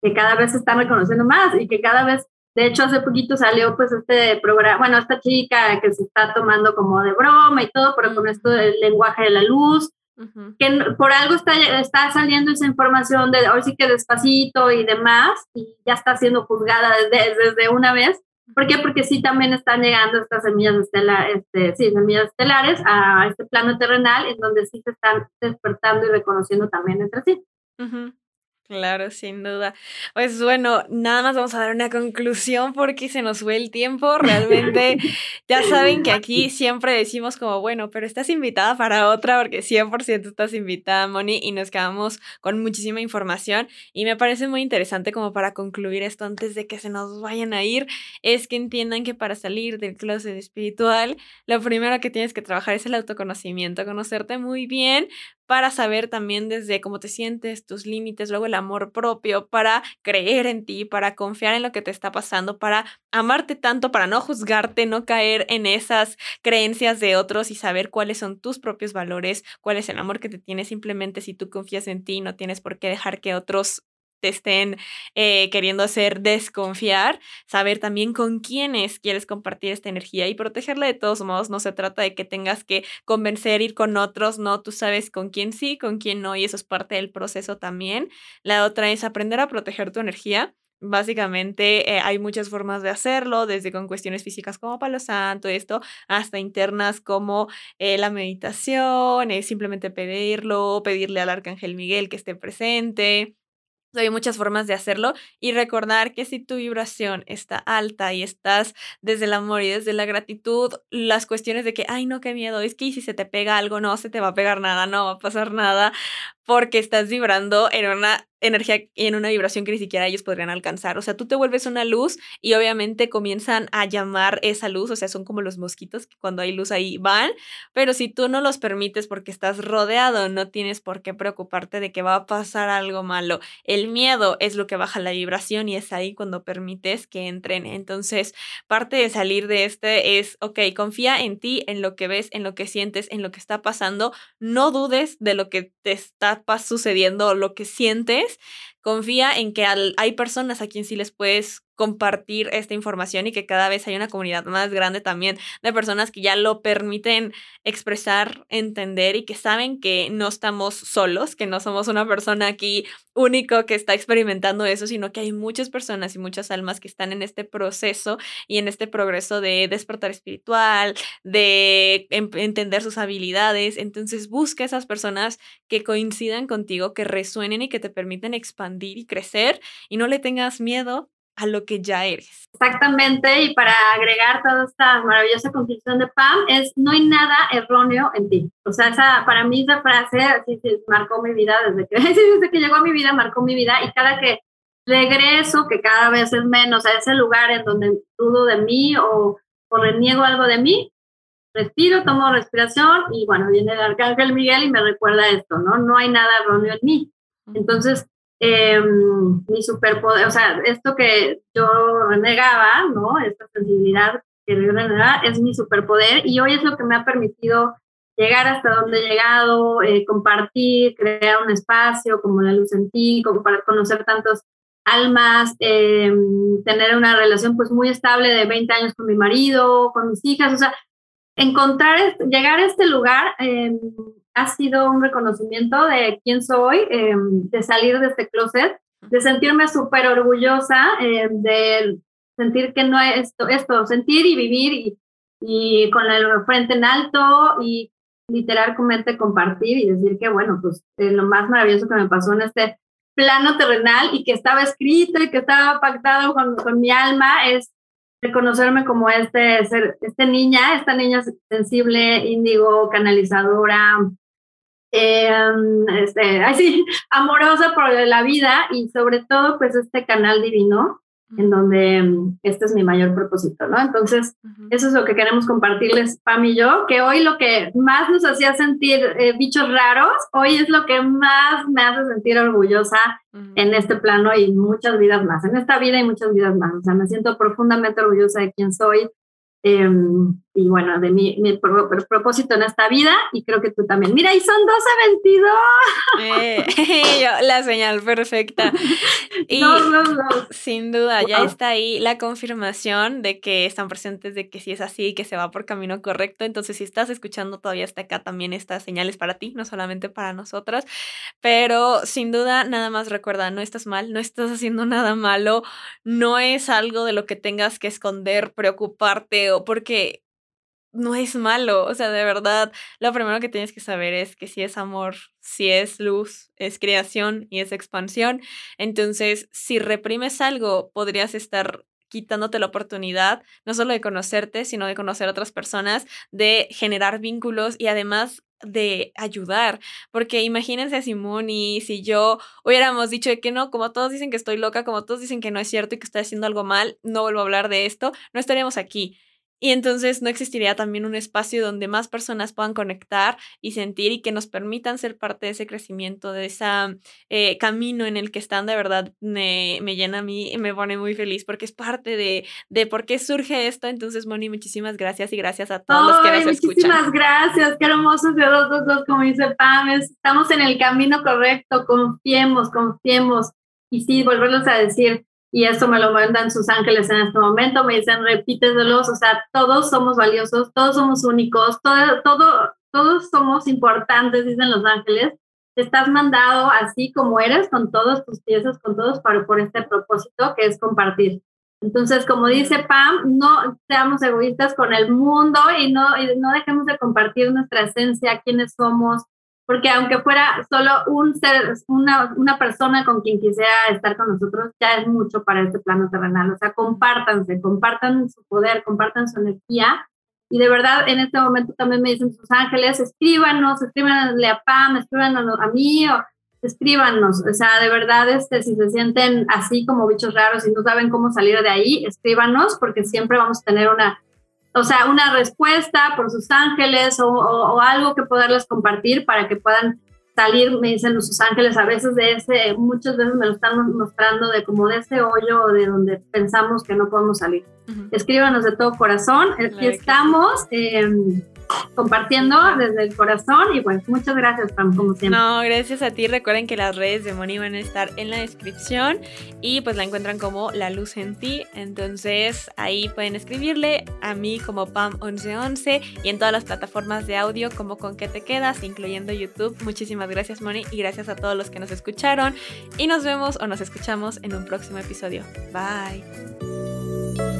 Que cada vez se están reconociendo más y que cada vez, de hecho, hace poquito salió, pues, este programa, bueno, esta chica que se está tomando como de broma y todo, pero con esto del lenguaje de la luz, que por algo está, está saliendo esa información de hoy sí que despacito y demás, y ya está siendo juzgada desde, desde una vez. ¿Por qué? Porque sí también están llegando estas semillas, estelares, este, sí, semillas estelares a este plano terrenal, en donde sí se están despertando y reconociendo también entre sí. Claro, sin duda. Pues bueno, nada más vamos a dar una conclusión porque se nos fue el tiempo. Realmente ya saben que aquí siempre decimos como, bueno, pero estás invitada para otra porque 100% estás invitada, Moni, y nos quedamos con muchísima información. Y me parece muy interesante como para concluir esto antes de que se nos vayan a ir, es que entiendan que para salir del closet espiritual, lo primero que tienes que trabajar es el autoconocimiento, conocerte muy bien para saber también desde cómo te sientes, tus límites, luego el amor propio, para creer en ti, para confiar en lo que te está pasando, para amarte tanto, para no juzgarte, no caer en esas creencias de otros y saber cuáles son tus propios valores, cuál es el amor que te tienes simplemente si tú confías en ti, no tienes por qué dejar que otros te estén eh, queriendo hacer desconfiar, saber también con quiénes quieres compartir esta energía y protegerla de todos modos. No se trata de que tengas que convencer, ir con otros, no, tú sabes con quién sí, con quién no, y eso es parte del proceso también. La otra es aprender a proteger tu energía. Básicamente eh, hay muchas formas de hacerlo, desde con cuestiones físicas como palo santo, esto, hasta internas como eh, la meditación, simplemente pedirlo, pedirle al arcángel Miguel que esté presente, hay muchas formas de hacerlo y recordar que si tu vibración está alta y estás desde el amor y desde la gratitud, las cuestiones de que, ay, no, qué miedo, es que si se te pega algo, no se te va a pegar nada, no va a pasar nada, porque estás vibrando en una energía y en una vibración que ni siquiera ellos podrían alcanzar. O sea, tú te vuelves una luz y obviamente comienzan a llamar esa luz, o sea, son como los mosquitos que cuando hay luz ahí van, pero si tú no los permites porque estás rodeado, no tienes por qué preocuparte de que va a pasar algo malo. El miedo es lo que baja la vibración y es ahí cuando permites que entren. Entonces, parte de salir de este es, ok, confía en ti, en lo que ves, en lo que sientes, en lo que está pasando, no dudes de lo que te está sucediendo, lo que sientes, confía en que hay personas a quien sí les puedes compartir esta información y que cada vez hay una comunidad más grande también de personas que ya lo permiten expresar, entender y que saben que no estamos solos, que no somos una persona aquí único que está experimentando eso, sino que hay muchas personas y muchas almas que están en este proceso y en este progreso de despertar espiritual, de em, entender sus habilidades. Entonces busca esas personas que coincidan contigo, que resuenen y que te permiten expandir y crecer y no le tengas miedo a lo que ya eres. Exactamente, y para agregar toda esta maravillosa conclusión de Pam, es no hay nada erróneo en ti. O sea, esa, para mí esa frase así marcó mi vida desde que, desde que llegó a mi vida, marcó mi vida, y cada que regreso, que cada vez es menos a ese lugar en donde dudo de mí o, o reniego algo de mí, respiro, tomo respiración y bueno, viene el arcángel Miguel y me recuerda esto, ¿no? No hay nada erróneo en mí. Entonces, eh, mi superpoder, o sea, esto que yo renegaba, ¿no? Esta sensibilidad que yo renegaba es mi superpoder y hoy es lo que me ha permitido llegar hasta donde he llegado, eh, compartir, crear un espacio como la luz en ti, como para conocer tantos almas, eh, tener una relación pues muy estable de 20 años con mi marido, con mis hijas, o sea, encontrar, llegar a este lugar ha sido un reconocimiento de quién soy, em, de salir de este closet de sentirme súper orgullosa, eh, de sentir que no es esto, esto, sentir y vivir y, y con el frente en alto y literalmente compartir y decir que, bueno, pues eh, lo más maravilloso que me pasó en este plano terrenal y que estaba escrito y que estaba pactado con, con mi alma es reconocerme como este ser, este niña, esta niña sensible, índigo, canalizadora, eh, este, así, amorosa por la vida y sobre todo pues este canal divino en donde mm, este es mi mayor propósito, ¿no? Entonces, eso es lo que queremos compartirles, Pam y yo, que hoy lo que más nos hacía sentir eh, bichos raros, hoy es lo que más me hace sentir orgullosa en este plano y muchas vidas más, en esta vida y muchas vidas más. O sea, me siento profundamente orgullosa de quién soy, Em, y bueno, de mi, mi propósito en esta vida, y creo que tú también. Mira, y son 12 22. Eh, la señal perfecta. Y sin duda, ya está ahí la confirmación de que están presentes, de que sí es así, que se va por camino correcto. Entonces, si estás escuchando todavía hasta acá, también esta señal es para ti, no solamente para nosotras. Pero sin duda, nada más recuerda, no estás mal, no estás haciendo nada malo, no es algo de lo que tengas que esconder, preocuparte porque no es malo, o sea, de verdad, lo primero que tienes que saber es que si es amor, si es luz, es creación y es expansión. Entonces, si reprimes algo, podrías estar quitándote la oportunidad no solo de conocerte, sino de conocer a otras personas, de generar vínculos y además de ayudar, porque imagínense si Moni, si yo hubiéramos dicho que no, como todos dicen que estoy loca, como todos dicen que no es cierto y que estoy haciendo algo mal, no vuelvo a hablar de esto, no estaríamos aquí. Y entonces no existiría también un espacio donde más personas puedan conectar y sentir y que nos permitan ser parte de ese crecimiento, de ese eh, camino en el que están, de verdad me, me, llena a mí y me pone muy feliz porque es parte de, de por qué surge esto. Entonces, Moni, muchísimas gracias y gracias a todos los que nos escuchan. Muchísimas gracias, qué hermosos de dos, dos, dos, como dice Pam, estamos en el camino correcto, confiemos, confiemos. Y sí, volverlos a decir, y eso me lo mandan sus ángeles en este momento, me dicen repíteselos, o sea, todos somos valiosos, todos somos únicos, todo, todo, todos somos importantes, dicen los ángeles. Estás mandado así como eres, con todas tus piezas, con todos, para, por este propósito que es compartir. Entonces, como dice Pam, no seamos egoístas con el mundo y no, y no dejemos de compartir nuestra esencia, quiénes somos, porque aunque fuera solo un ser, una, una persona con quien quisiera estar con nosotros, ya es mucho para este plano terrenal. O sea, compártanse, compartan su poder, compartan su energía. Y de verdad, en este momento también me dicen sus ángeles, escríbanos, escríbanle a Pam, escríbanos a mí, o escríbanos. O sea, de verdad, este, si se sienten así como bichos raros y no saben cómo salir de ahí, escríbanos, porque siempre vamos a tener una o sea, una respuesta por sus ángeles o, algo que poderles compartir para que puedan salir, me dicen sus ángeles, a veces de ese, muchas veces me lo están mostrando de como de ese hoyo de donde pensamos que no podemos salir. Escríbanos de todo corazón, aquí estamos. Em, compartiendo desde el corazón y pues muchas gracias Pam, como siempre. No, gracias a ti. Recuerden que las redes de Moni van a estar en la descripción y pues la encuentran como La Luz en Ti. Entonces ahí pueden escribirle a mí como Pam1111 y en todas las plataformas de audio como Con qué te quedas, incluyendo YouTube. Muchísimas gracias Moni y gracias a todos los que nos escucharon y nos vemos o nos escuchamos en un próximo episodio. Bye.